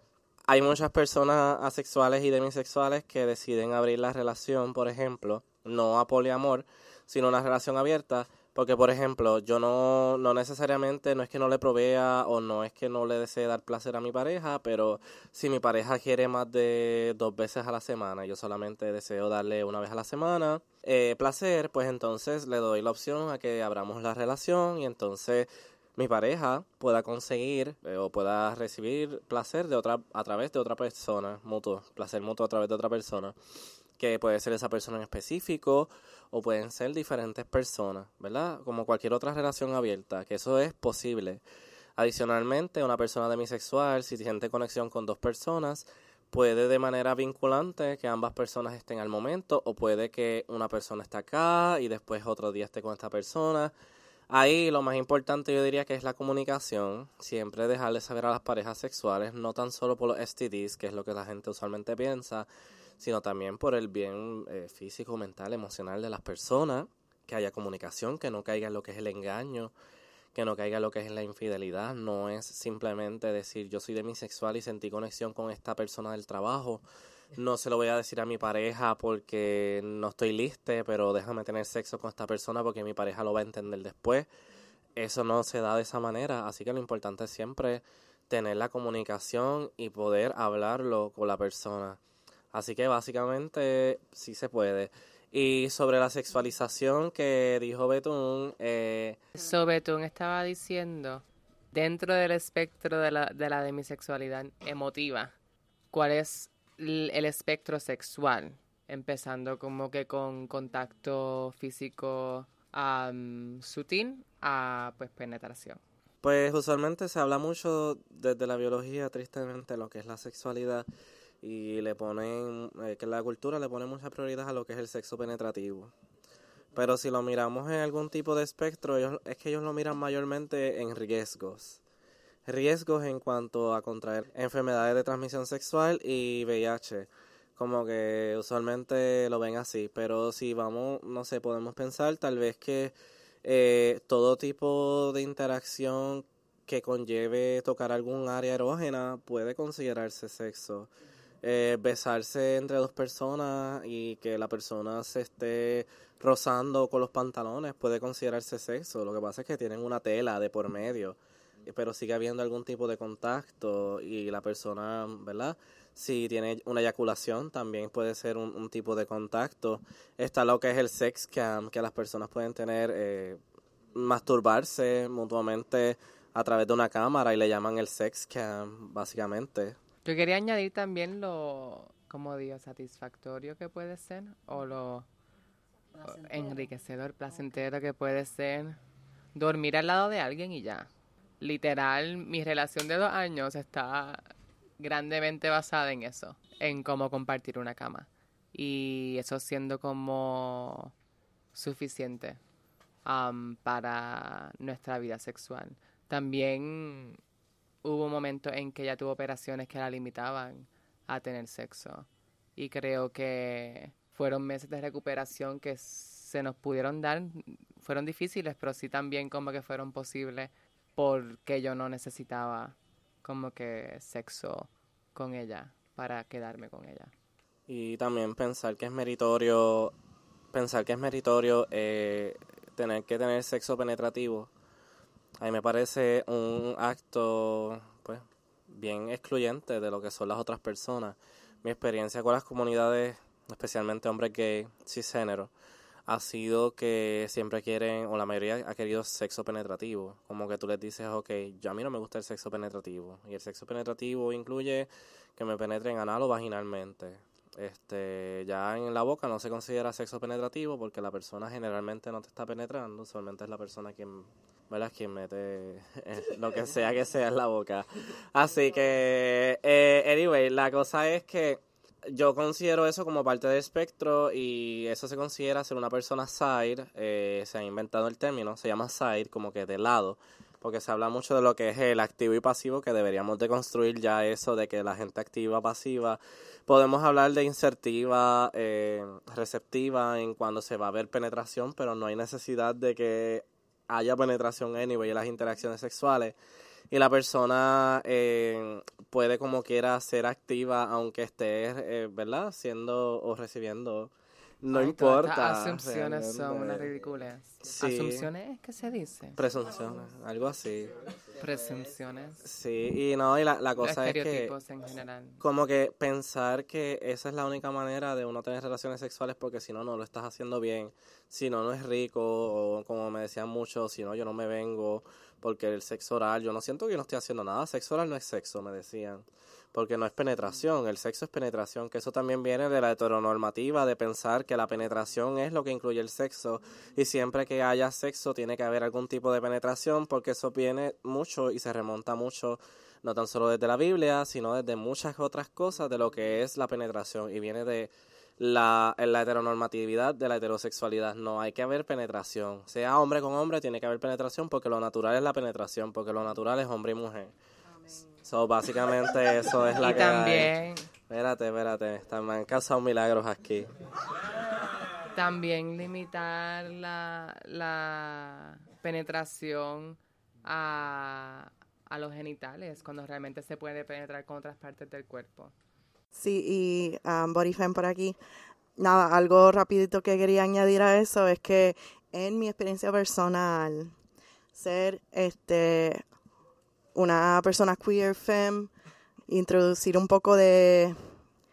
[SPEAKER 2] hay muchas personas asexuales y demisexuales que deciden abrir la relación, por ejemplo, no a poliamor, sino una relación abierta, porque, por ejemplo, yo no, no necesariamente, no es que no le provea o no es que no le desee dar placer a mi pareja, pero si mi pareja quiere más de dos veces a la semana, yo solamente deseo darle una vez a la semana eh, placer, pues entonces le doy la opción a que abramos la relación y entonces mi pareja pueda conseguir eh, o pueda recibir placer de otra a través de otra persona, mutuo, placer mutuo a través de otra persona, que puede ser esa persona en específico o pueden ser diferentes personas, ¿verdad? Como cualquier otra relación abierta, que eso es posible. Adicionalmente, una persona demisexual, si siente conexión con dos personas, puede de manera vinculante que ambas personas estén al momento o puede que una persona esté acá y después otro día esté con esta persona. Ahí lo más importante yo diría que es la comunicación, siempre dejarle saber a las parejas sexuales, no tan solo por los STDs, que es lo que la gente usualmente piensa, sino también por el bien eh, físico, mental, emocional de las personas, que haya comunicación, que no caiga en lo que es el engaño, que no caiga en lo que es la infidelidad, no es simplemente decir yo soy demisexual y sentí conexión con esta persona del trabajo, no se lo voy a decir a mi pareja porque no estoy liste, pero déjame tener sexo con esta persona porque mi pareja lo va a entender después. Eso no se da de esa manera, así que lo importante es siempre tener la comunicación y poder hablarlo con la persona. Así que básicamente sí se puede. Y sobre la sexualización que dijo Betún, eh,
[SPEAKER 5] So, Betún estaba diciendo, dentro del espectro de la, de la demisexualidad emotiva, ¿cuál es el espectro sexual? Empezando como que con contacto físico am, sutil a pues penetración.
[SPEAKER 2] Pues usualmente se habla mucho desde la biología, tristemente, lo que es la sexualidad y le ponen, eh, que la cultura le pone mucha prioridad a lo que es el sexo penetrativo. Pero si lo miramos en algún tipo de espectro, ellos, es que ellos lo miran mayormente en riesgos. Riesgos en cuanto a contraer enfermedades de transmisión sexual y VIH. Como que usualmente lo ven así. Pero si vamos, no sé, podemos pensar tal vez que eh, todo tipo de interacción que conlleve tocar algún área erógena puede considerarse sexo. Eh, besarse entre dos personas y que la persona se esté rozando con los pantalones puede considerarse sexo. Lo que pasa es que tienen una tela de por medio, pero sigue habiendo algún tipo de contacto y la persona, ¿verdad? Si tiene una eyaculación, también puede ser un, un tipo de contacto. Está lo que es el sex cam, que las personas pueden tener, eh, masturbarse mutuamente a través de una cámara y le llaman el sex cam, básicamente.
[SPEAKER 5] Yo quería añadir también lo, como digo, satisfactorio que puede ser o lo enriquecedor, placentero que puede ser dormir al lado de alguien y ya. Literal, mi relación de dos años está grandemente basada en eso, en cómo compartir una cama. Y eso siendo como suficiente am, para nuestra vida sexual. También hubo momentos en que ella tuvo operaciones que la limitaban a tener sexo. Y creo que fueron meses de recuperación que se nos pudieron dar. Fueron difíciles, pero sí también como que fueron posibles porque yo no necesitaba como que sexo con ella para quedarme con ella.
[SPEAKER 2] Y también pensar que es meritorio, pensar que es meritorio eh, tener que tener sexo penetrativo. A mí me parece un acto, pues, bien excluyente de lo que son las otras personas. Mi experiencia con las comunidades, especialmente hombres gay, cisgénero, ha sido que siempre quieren, o la mayoría ha querido sexo penetrativo. Como que tú les dices, ok, yo a mí no me gusta el sexo penetrativo. Y el sexo penetrativo incluye que me penetren anal o vaginalmente. Este, ya en la boca no se considera sexo penetrativo porque la persona generalmente no te está penetrando, solamente es la persona quien, ¿verdad? quien mete [laughs] lo que sea que sea en la boca. Así que, eh, anyway, la cosa es que yo considero eso como parte del espectro y eso se considera ser una persona side, eh, se ha inventado el término, se llama side, como que de lado, porque se habla mucho de lo que es el activo y pasivo, que deberíamos de construir ya eso de que la gente activa, pasiva, podemos hablar de insertiva, eh, receptiva en cuando se va a ver penetración, pero no hay necesidad de que haya penetración anyway en las interacciones sexuales y la persona eh, puede como quiera ser activa aunque esté, eh, ¿verdad? Siendo o recibiendo. No
[SPEAKER 5] Ay, todas
[SPEAKER 2] importa.
[SPEAKER 5] estas asunciones son unas ridículas.
[SPEAKER 2] Sí.
[SPEAKER 5] ¿Asunciones es que se dice?
[SPEAKER 2] Presunciones, algo así.
[SPEAKER 5] Presunciones.
[SPEAKER 2] Sí, y no, y la, la cosa es que
[SPEAKER 5] Estereotipos en general.
[SPEAKER 2] como que pensar que esa es la única manera de uno tener relaciones sexuales porque si no, no lo estás haciendo bien, si no, no es rico, o como me decían muchos, si no, yo no me vengo, porque el sexo oral, yo no siento que yo no estoy haciendo nada, sexo oral no es sexo, me decían, porque no es penetración, el sexo es penetración, que eso también viene de la heteronormativa, de pensar que la penetración es lo que incluye el sexo, y siempre que haya sexo tiene que haber algún tipo de penetración, porque eso viene mucho y se remonta mucho no tan solo desde la Biblia, sino desde muchas otras cosas de lo que es la penetración. Y viene de la, la heteronormatividad de la heterosexualidad. No hay que haber penetración. Sea hombre con hombre, tiene que haber penetración porque lo natural es la penetración, porque lo natural es hombre y mujer. So, básicamente [laughs] eso es la
[SPEAKER 5] y
[SPEAKER 2] que hay.
[SPEAKER 5] también,
[SPEAKER 2] Espérate, espérate. Me han causado milagros aquí.
[SPEAKER 5] también limitar la, la penetración a, a los genitales cuando realmente se puede penetrar con otras partes del cuerpo.
[SPEAKER 6] Sí, y um, Femme por aquí. Nada, algo rapidito que quería añadir a eso es que en mi experiencia personal, ser este una persona queer femme, introducir un poco de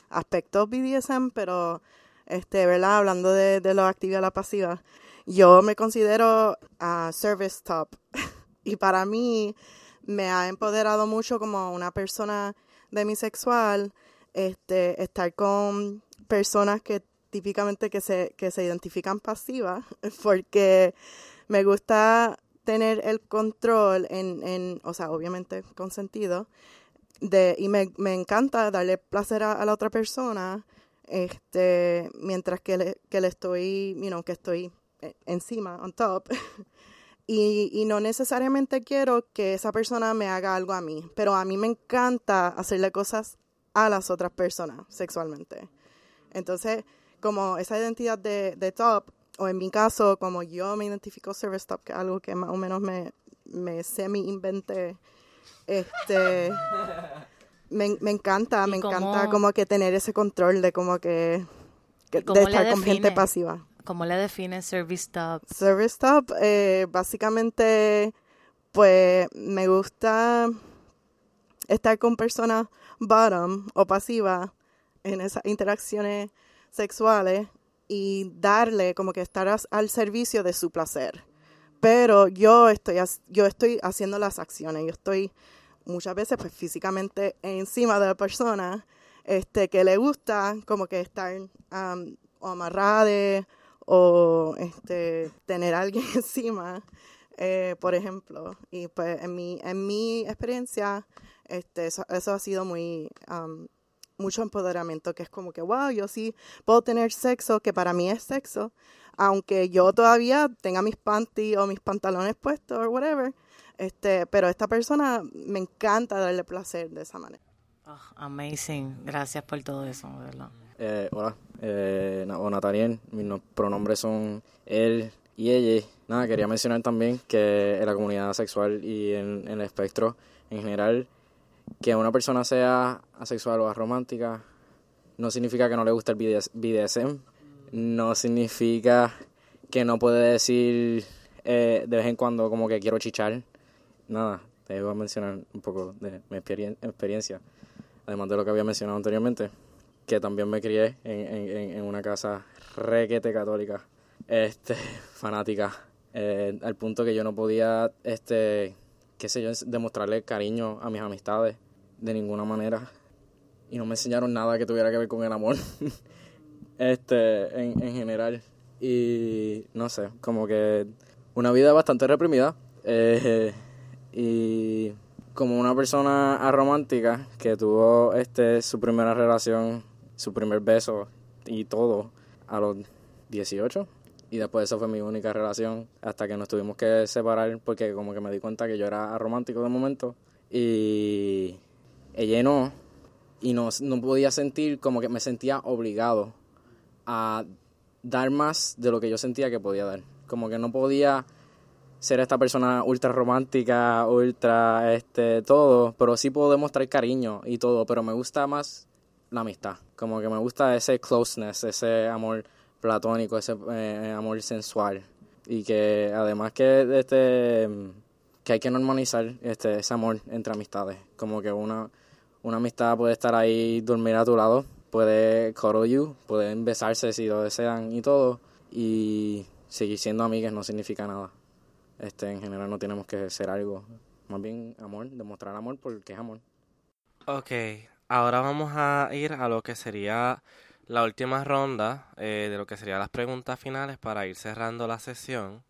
[SPEAKER 6] aspectos BDSM, pero este, ¿verdad? Hablando de, de lo activo y la pasiva, yo me considero a service top [laughs] y para mí me ha empoderado mucho como una persona demisexual este, estar con personas que típicamente que se, que se identifican pasivas, [laughs] porque me gusta tener el control en, en o sea, obviamente consentido, de, y me, me encanta darle placer a, a la otra persona, este, mientras que le, que le estoy, you know, que estoy eh, encima, on top. [laughs] Y, y no necesariamente quiero que esa persona me haga algo a mí, pero a mí me encanta hacerle cosas a las otras personas sexualmente. Entonces, como esa identidad de, de top, o en mi caso, como yo me identifico service top, que es algo que más o menos me, me semi-inventé, este, [laughs] me, me encanta,
[SPEAKER 7] ¿Y
[SPEAKER 6] me
[SPEAKER 7] cómo-
[SPEAKER 6] encanta como que tener ese control de como que, que-
[SPEAKER 7] ¿Y cómo
[SPEAKER 6] de estar con gente pasiva.
[SPEAKER 7] ¿Cómo le define service top?
[SPEAKER 6] Service top, eh, básicamente, pues me gusta estar con personas bottom o pasivas en esas interacciones sexuales y darle como que estar as- al servicio de su placer. Pero yo estoy, yo estoy haciendo las acciones, yo estoy muchas veces pues físicamente encima de la persona este que le gusta como que estar am, o amarrada o este tener a alguien [laughs] encima eh, por ejemplo y pues en mi en mi experiencia este eso, eso ha sido muy am, mucho empoderamiento que es como que wow yo sí puedo tener sexo que para mí es sexo aunque yo todavía tenga mis panties o mis pantalones puestos o whatever este pero esta persona me encanta darle placer de esa manera
[SPEAKER 7] Oh, amazing. Gracias por todo eso, ¿verdad?
[SPEAKER 3] Eh, hola, eh, o Nataniel, mis no- pronombres son él y ella. Nada, quería mencionar también que en la comunidad sexual y en, en el espectro en general, que una persona sea asexual o aromántica no significa que no le gusta el BDS BDSM, no significa que no puede decir eh, de vez en cuando como que quiero chichar. Nada, te voy a mencionar un poco de mi experien- experiencia, además de lo que había mencionado anteriormente que también me crié en- en una casa requete católica, este, [laughs] fanática, eh, al punto que yo no podía, este, qué sé yo, demostrarle cariño a mis amistades de ninguna manera. Y no me enseñaron nada que tuviera que ver con el amor, [laughs] este, en, en general. Y no sé, como que una vida bastante reprimida. eh, y como una persona aromántica que tuvo este su primera relación, su primer beso y todo a los 18 y después eso fue mi única relación hasta que nos tuvimos que separar porque como que me di cuenta que yo era romántico de momento y ella no. Y no, no podía sentir como que me sentía obligado a dar más de lo que yo sentía que podía dar. Como que no podía ser esta persona ultra romántica, ultra este todo, pero sí puedo demostrar cariño y todo, pero me gusta más la amistad, como que me gusta ese closeness, ese amor platónico, ese eh, amor sensual. Y que además que este que hay que normalizar este ese amor entre amistades, como que una una amistad puede estar ahí dormir a tu lado, puede cuddle you, pueden besarse si lo desean y todo y seguir siendo amigas no significa nada. Este en general no tenemos que ser algo. Más bien amor demostrar amor porque es amor.
[SPEAKER 2] Ok, ahora vamos a ir a lo que sería la última ronda eh, de lo que serían las preguntas finales para ir cerrando la sesión.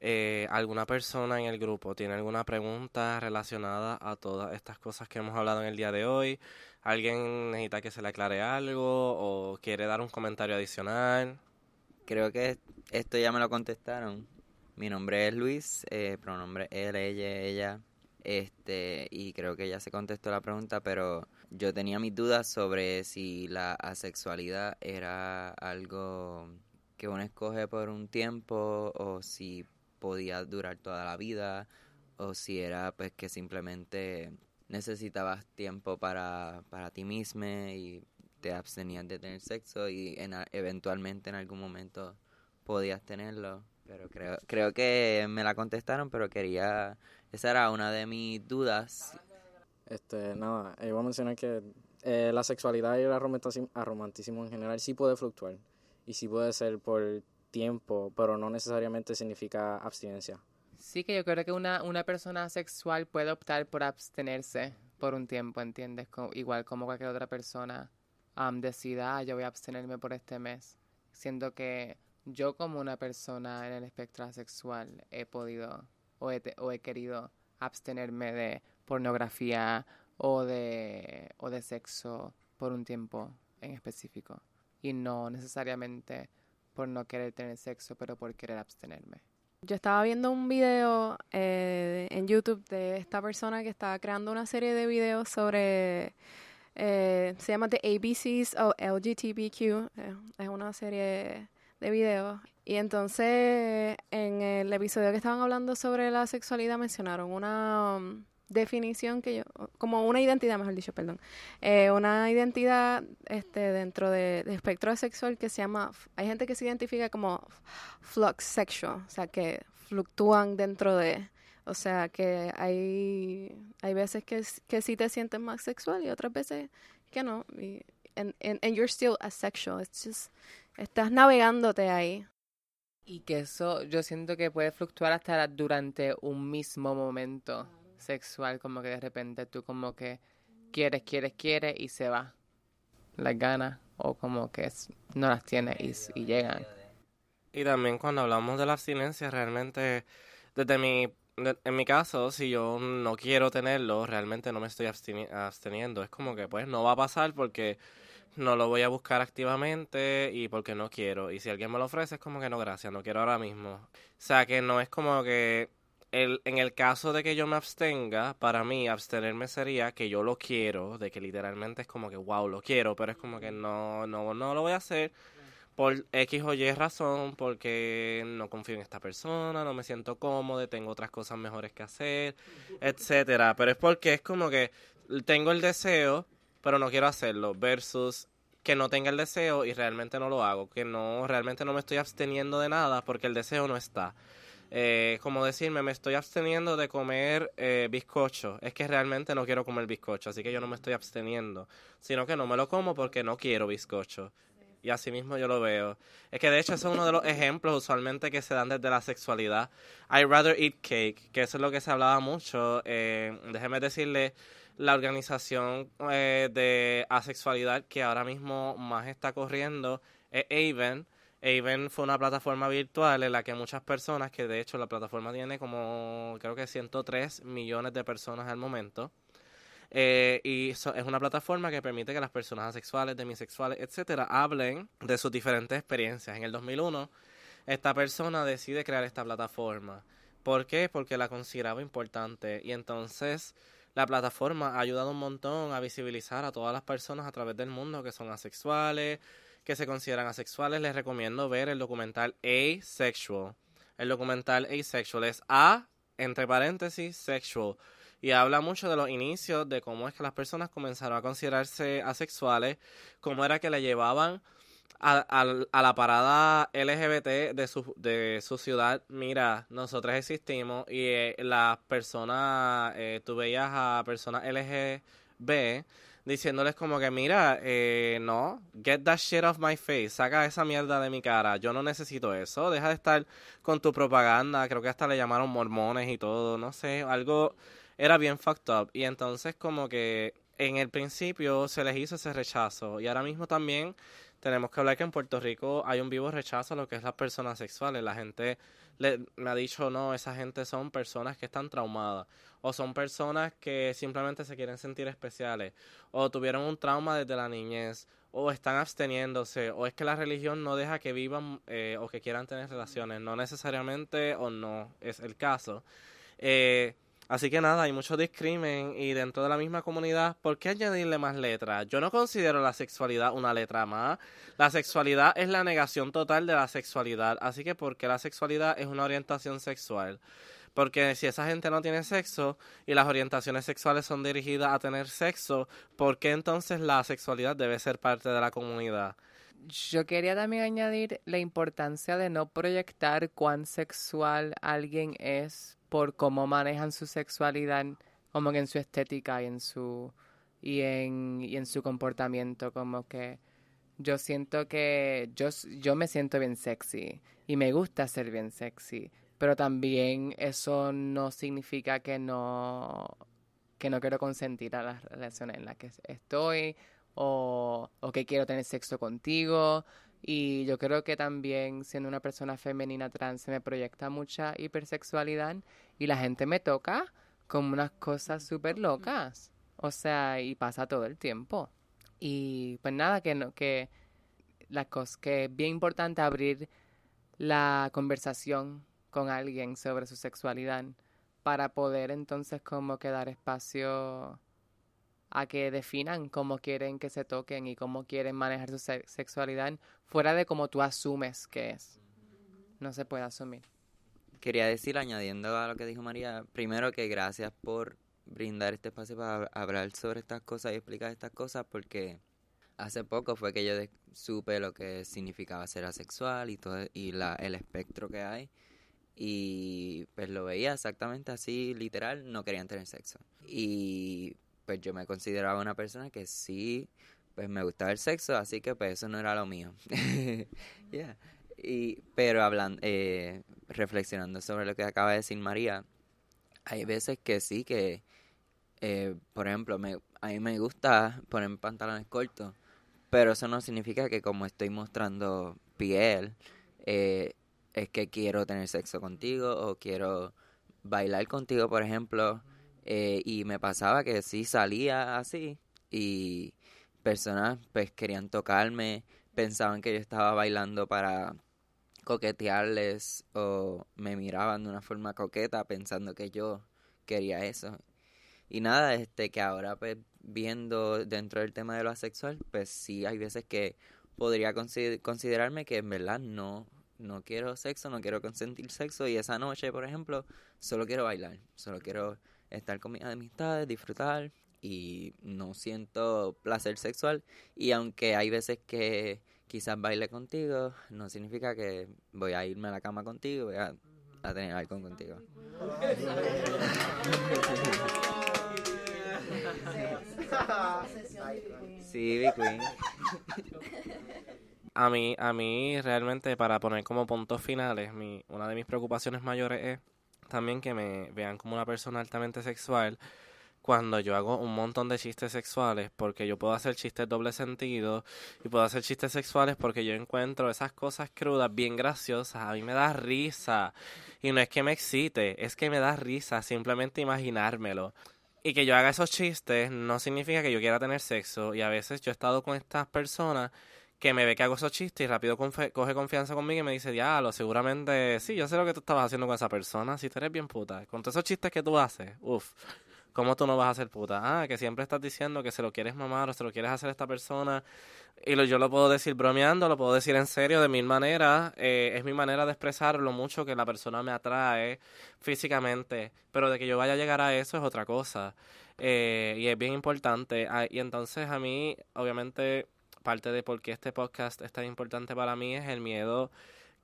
[SPEAKER 2] eh, ¿alguna persona en el grupo tiene alguna pregunta relacionada a todas estas cosas que hemos hablado en el día de hoy? ¿Alguien necesita que se le aclare algo o quiere dar un comentario adicional?
[SPEAKER 9] Creo que esto ya me lo contestaron. Mi nombre es Luis, eh, pronombre él, ella, ella. Este, y creo que ya se contestó la pregunta, pero yo tenía mis dudas sobre si la asexualidad era algo que uno escoge por un tiempo o si podía durar toda la vida o si era pues que simplemente necesitabas tiempo para, para ti mismo y te abstenías de tener sexo y en, eventualmente en algún momento podías tenerlo. Pero creo, creo que me la contestaron, pero quería... Esa era una de mis dudas.
[SPEAKER 3] Este, nada, iba a mencionar que eh, la sexualidad y el romanticismo en general sí puede fluctuar. Y sí puede ser por tiempo, pero no necesariamente significa abstinencia.
[SPEAKER 5] Sí, que yo creo que una, una persona sexual puede optar por abstenerse por un tiempo, ¿entiendes? igual como cualquier otra persona decida, ah, yo voy a abstenerme por este mes. Siendo que yo como una persona en el espectro sexual he podido o he, o he querido abstenerme de pornografía o de, o de sexo por un tiempo en específico. Y no necesariamente por no querer tener sexo, pero por querer abstenerme.
[SPEAKER 4] Yo estaba viendo un video eh, en YouTube de esta persona que estaba creando una serie de videos sobre, eh, se llama The ABCs of LGTBQ, eh, es una serie de videos. Y entonces en el episodio que estaban hablando sobre la sexualidad mencionaron una... Um, definición que yo, como una identidad, mejor dicho, perdón, eh, una identidad este, dentro de, espectro sexual que se llama, hay gente que se identifica como flux sexual, o sea, que fluctúan dentro de, o sea, que hay, hay veces que, que sí te sientes más sexual y otras veces que no, y and, and you're still asexual, it's just, estás navegándote ahí.
[SPEAKER 5] Y que eso yo siento que puede fluctuar hasta durante un mismo momento sexual, como que de repente tú como que quieres, quieres, quieres y se va las ganas o como que no las tienes y, llegan.
[SPEAKER 2] Y también cuando hablamos de la abstinencia, realmente, desde mi, en mi caso, si yo no quiero tenerlo, realmente no me estoy absteniendo. Es como que pues no va a pasar porque no lo voy a buscar activamente y porque no quiero. Y si alguien me lo ofrece, es como que no, gracias, no quiero ahora mismo. O sea, que no es como que el, en el caso de que yo me abstenga, para mí abstenerme sería que yo lo quiero, de que literalmente es como que wow, lo quiero, pero es como que no, no, no lo voy a hacer por X o Y razón, porque no confío en esta persona, no me siento cómodo, tengo otras cosas mejores que hacer, etcétera. Pero es porque es como que tengo el deseo, pero no quiero hacerlo, versus que no tenga el deseo y realmente no lo hago, que no, realmente no me estoy absteniendo de nada porque el deseo no está eh, como decirme, me estoy absteniendo de comer eh, bizcocho. Es que realmente no quiero comer bizcocho, así que yo no me estoy absteniendo, sino que no me lo como porque no quiero bizcocho. Y así mismo yo lo veo. Es que de hecho ese es uno de los ejemplos usualmente que se dan desde la sexualidad. I rather eat cake, que eso es lo que se hablaba mucho. Eh, déjeme decirle, la organización eh, de asexualidad que ahora mismo más está corriendo es AVEN Aven fue una plataforma virtual en la que muchas personas, que de hecho la plataforma tiene como creo que 103 millones de personas al momento, eh, y es una plataforma que permite que las personas asexuales, demisexuales, etcétera, hablen de sus diferentes experiencias. En el 2001, esta persona decide crear esta plataforma. ¿Por qué? Porque la consideraba importante. Y entonces la plataforma ha ayudado un montón a visibilizar a todas las personas a través del mundo que son asexuales, que se consideran asexuales, les recomiendo ver el documental Asexual. El documental Asexual es A, entre paréntesis, sexual. Y habla mucho de los inicios, de cómo es que las personas comenzaron a considerarse asexuales, cómo era que le llevaban a, la parada LGBT de su, de su ciudad, mira, nosotros existimos y eh, las personas, eh, tú veías a personas LGB diciéndoles como que, mira, eh, no, get that shit off my face, saca esa mierda de mi cara, yo no necesito eso, deja de estar con tu propaganda, creo que hasta le llamaron mormones y todo, no sé, algo era bien fucked up. Y entonces como que en el principio se les hizo ese rechazo y ahora mismo también tenemos que hablar que en Puerto Rico hay un vivo rechazo a lo que es las personas sexuales. La gente le, me ha dicho, no, esa gente son personas que están traumadas o son personas que simplemente se quieren sentir especiales o tuvieron un trauma desde la niñez o están absteniéndose o es que la religión no deja que vivan eh, o que quieran tener relaciones. No necesariamente o no es el caso. Eh, Así que nada, hay mucho discrimen y dentro de la misma comunidad, ¿por qué añadirle más letras? Yo no considero la sexualidad una letra más. La sexualidad es la negación total de la sexualidad. Así que ¿por qué la sexualidad es una orientación sexual? Porque si esa gente no tiene sexo y las orientaciones sexuales son dirigidas a tener sexo, ¿por qué entonces la sexualidad debe ser parte de la comunidad?
[SPEAKER 5] Yo quería también añadir la importancia de no proyectar cuán sexual alguien es por cómo manejan su sexualidad, como que en su estética y en su y en, y en su comportamiento, como que yo siento que yo, yo me siento bien sexy y me gusta ser bien sexy, pero también eso no significa que no que no quiero consentir a las relaciones en las que estoy o, o que quiero tener sexo contigo y yo creo que también siendo una persona femenina trans se me proyecta mucha hipersexualidad y la gente me toca como unas cosas súper locas. O sea, y pasa todo el tiempo. Y pues nada, que no, que la cosa que es bien importante abrir la conversación con alguien sobre su sexualidad para poder entonces como que dar espacio a que definan cómo quieren que se toquen y cómo quieren manejar su sexualidad fuera de cómo tú asumes que es. No se puede asumir.
[SPEAKER 9] Quería decir, añadiendo a lo que dijo María, primero que gracias por brindar este espacio para hablar sobre estas cosas y explicar estas cosas porque hace poco fue que yo supe lo que significaba ser asexual y todo y la, el espectro que hay y pues lo veía exactamente así literal no querían tener sexo y pues yo me consideraba una persona que sí, pues me gustaba el sexo, así que pues eso no era lo mío. [laughs] y, pero hablando, eh, reflexionando sobre lo que acaba de decir María, hay veces que sí, que, eh, por ejemplo, me, a mí me gusta poner pantalones cortos, pero eso no significa que como estoy mostrando piel, eh, es que quiero tener sexo contigo o quiero bailar contigo, por ejemplo. Eh, y me pasaba que sí salía así y personas pues querían tocarme, pensaban que yo estaba bailando para coquetearles o me miraban de una forma coqueta pensando que yo quería eso. Y nada, este que ahora pues viendo dentro del tema de lo asexual, pues sí hay veces que podría considerarme que en verdad no no quiero sexo, no quiero consentir sexo y esa noche, por ejemplo, solo quiero bailar, solo quiero estar con mis amistades, disfrutar y no siento placer sexual y aunque hay veces que quizás baile contigo, no significa que voy a irme a la cama contigo, voy a, tener algo contigo. Sí, Queen.
[SPEAKER 2] A mí, a mí realmente para poner como puntos finales, mi, una de mis preocupaciones mayores es también que me vean como una persona altamente sexual cuando yo hago un montón de chistes sexuales, porque yo puedo hacer chistes doble sentido y puedo hacer chistes sexuales porque yo encuentro esas cosas crudas bien graciosas, a mí me da risa y no es que me excite, es que me da risa simplemente imaginármelo. Y que yo haga esos chistes no significa que yo quiera tener sexo y a veces yo he estado con estas personas que me ve que hago esos chistes y rápido coge confianza conmigo y me dice, diablo, seguramente, sí, yo sé lo que tú estabas haciendo con esa persona, si tú eres bien puta. Con todos esos chistes que tú haces, uff, ¿cómo tú no vas a ser puta? Ah, que siempre estás diciendo que se lo quieres mamar o se lo quieres hacer a esta persona. Y lo, yo lo puedo decir bromeando, lo puedo decir en serio, de mil maneras. Eh, es mi manera de expresar lo mucho que la persona me atrae físicamente. Pero de que yo vaya a llegar a eso es otra cosa. Eh, y es bien importante. Ah, y entonces a mí, obviamente parte de por qué este podcast es tan importante para mí es el miedo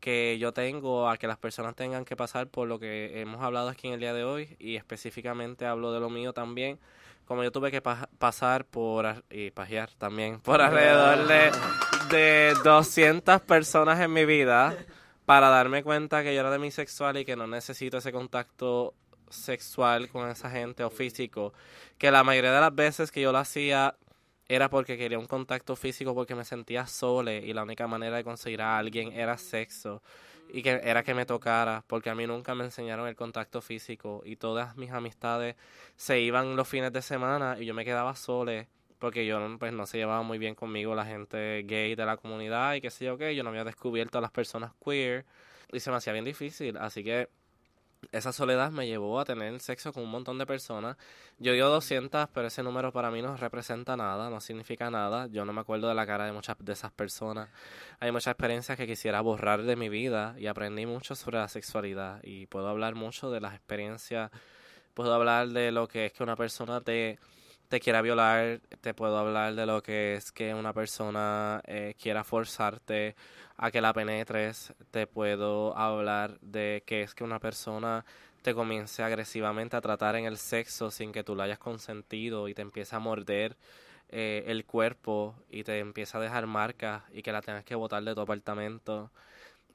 [SPEAKER 2] que yo tengo a que las personas tengan que pasar por lo que hemos hablado aquí en el día de hoy y específicamente hablo de lo mío también. Como yo tuve que pasar por y pajear también [laughs] por alrededor de, de 200 personas en mi vida para darme cuenta que yo era demisexual y que no necesito ese contacto sexual con esa gente o físico, que la mayoría de las veces que yo lo hacía era porque quería un contacto físico porque me sentía sole y la única manera de conseguir a alguien era sexo y que era que me tocara porque a mí nunca me enseñaron el contacto físico y todas mis amistades se iban los fines de semana y yo me quedaba sole porque yo pues no se llevaba muy bien conmigo la gente gay de la comunidad y qué sé yo qué, yo no había descubierto a las personas queer y se me hacía bien difícil, así que esa soledad me llevó a tener sexo con un montón de personas. Yo digo 200, pero ese número para mí no representa nada, no significa nada. Yo no me acuerdo de la cara de muchas de esas personas. Hay muchas experiencias que quisiera borrar de mi vida y aprendí mucho sobre la sexualidad y puedo hablar mucho de las experiencias, puedo hablar de lo que es que una persona te te quiera violar, te puedo hablar de lo que es que una persona eh, quiera forzarte a que la penetres, te puedo hablar de que es que una persona te comience agresivamente a tratar en el sexo sin que tú lo hayas consentido y te empieza a morder eh, el cuerpo y te empieza a dejar marcas y que la tengas que botar de tu apartamento.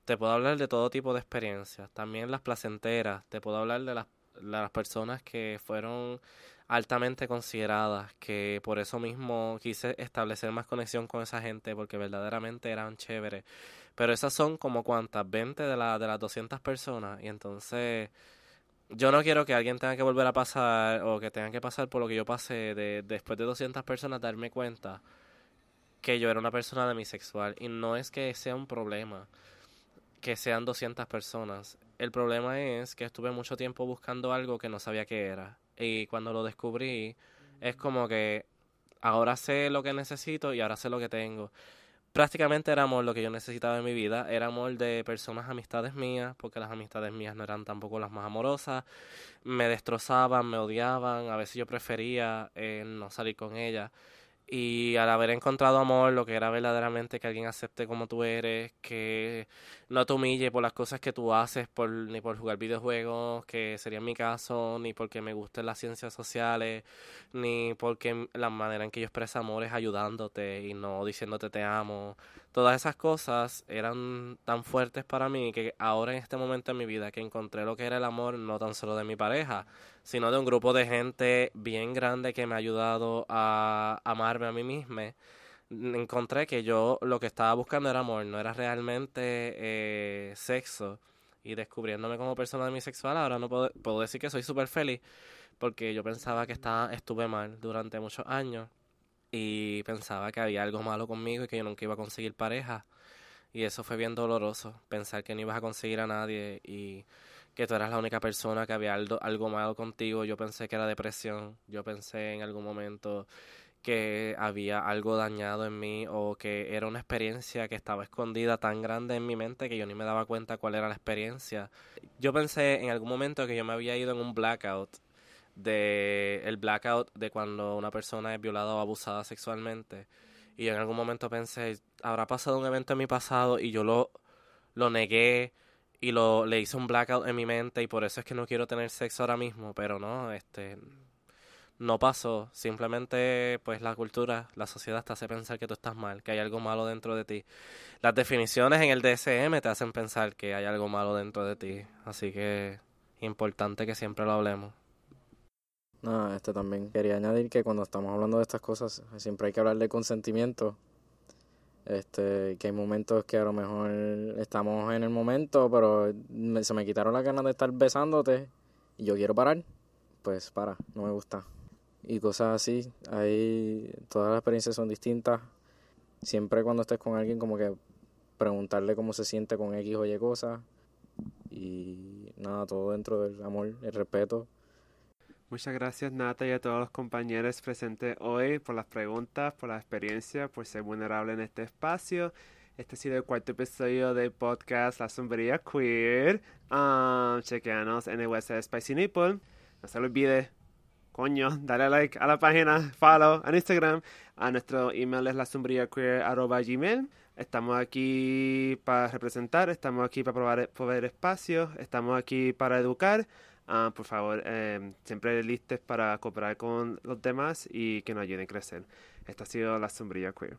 [SPEAKER 2] Te puedo hablar de todo tipo de experiencias, también las placenteras, te puedo hablar de las, de las personas que fueron altamente consideradas, que por eso mismo quise establecer más conexión con esa gente, porque verdaderamente eran chéveres. Pero esas son como cuantas, 20 de, la, de las 200 personas, y entonces yo no quiero que alguien tenga que volver a pasar o que tenga que pasar por lo que yo pasé de después de 200 personas darme cuenta que yo era una persona demisexual y no es que sea un problema que sean 200 personas. El problema es que estuve mucho tiempo buscando algo que no sabía qué era y cuando lo descubrí, es como que ahora sé lo que necesito y ahora sé lo que tengo. Prácticamente era amor lo que yo necesitaba en mi vida, era amor de personas, amistades mías, porque las amistades mías no eran tampoco las más amorosas, me destrozaban, me odiaban, a veces yo prefería eh, no salir con ellas. Y al haber encontrado amor, lo que era verdaderamente que alguien acepte como tú eres, que no te humille por las cosas que tú haces, por, ni por jugar videojuegos, que sería mi caso, ni porque me gusten las ciencias sociales, ni porque la manera en que yo expreso amor es ayudándote y no diciéndote te amo. Todas esas cosas eran tan fuertes para mí que ahora en este momento en mi vida que encontré lo que era el amor, no tan solo de mi pareja, sino de un grupo de gente bien grande que me ha ayudado a amarme a mí misma, encontré que yo lo que estaba buscando era amor, no era realmente eh, sexo. Y descubriéndome como persona demisexual, ahora no puedo, puedo decir que soy súper feliz porque yo pensaba que estaba, estuve mal durante muchos años y pensaba que había algo malo conmigo y que yo nunca iba a conseguir pareja. Y eso fue bien doloroso, pensar que no ibas a conseguir a nadie y que tú eras la única persona que había algo, algo malo contigo. Yo pensé que era depresión, yo pensé en algún momento que había algo dañado en mí o que era una experiencia que estaba escondida tan grande en mi mente que yo ni me daba cuenta cuál era la experiencia. Yo pensé en algún momento que yo me había ido en un blackout de el blackout de cuando una persona es violada o abusada sexualmente y en algún momento pensé habrá pasado un evento en mi pasado y yo lo lo negué y lo le hice un blackout en mi mente y por eso es que no quiero tener sexo ahora mismo, pero no, este no pasó, simplemente pues la cultura, la sociedad te hace pensar que tú estás mal, que hay algo malo dentro de ti. Las definiciones en el DSM te hacen pensar que hay algo malo dentro de ti, así que importante que siempre lo hablemos.
[SPEAKER 3] No, este también quería añadir que cuando estamos hablando de estas cosas siempre hay que hablar de consentimiento este, que hay momentos que a lo mejor estamos en el momento, pero se me quitaron las ganas de estar besándote y yo quiero parar, pues para, no me gusta. Y cosas así, ahí todas las experiencias son distintas. Siempre cuando estés con alguien como que preguntarle cómo se siente con X o Y cosas. Y nada, todo dentro del amor, el respeto
[SPEAKER 1] Muchas gracias Nata y a todos los compañeros presentes hoy por las preguntas, por la experiencia, por ser vulnerable en este espacio. Este ha sido el cuarto episodio del podcast La Sombría Queer. Um, chequeanos en el website de Spicy Nipple. No se lo olvide, coño, dale like a la página, follow en Instagram. A nuestro email es gmail Estamos aquí para representar, estamos aquí para probar, proveer espacios, estamos aquí para educar. Ah, por favor, eh, siempre listes para cooperar con los demás y que nos ayuden a crecer. Esta ha sido la sombrilla queer.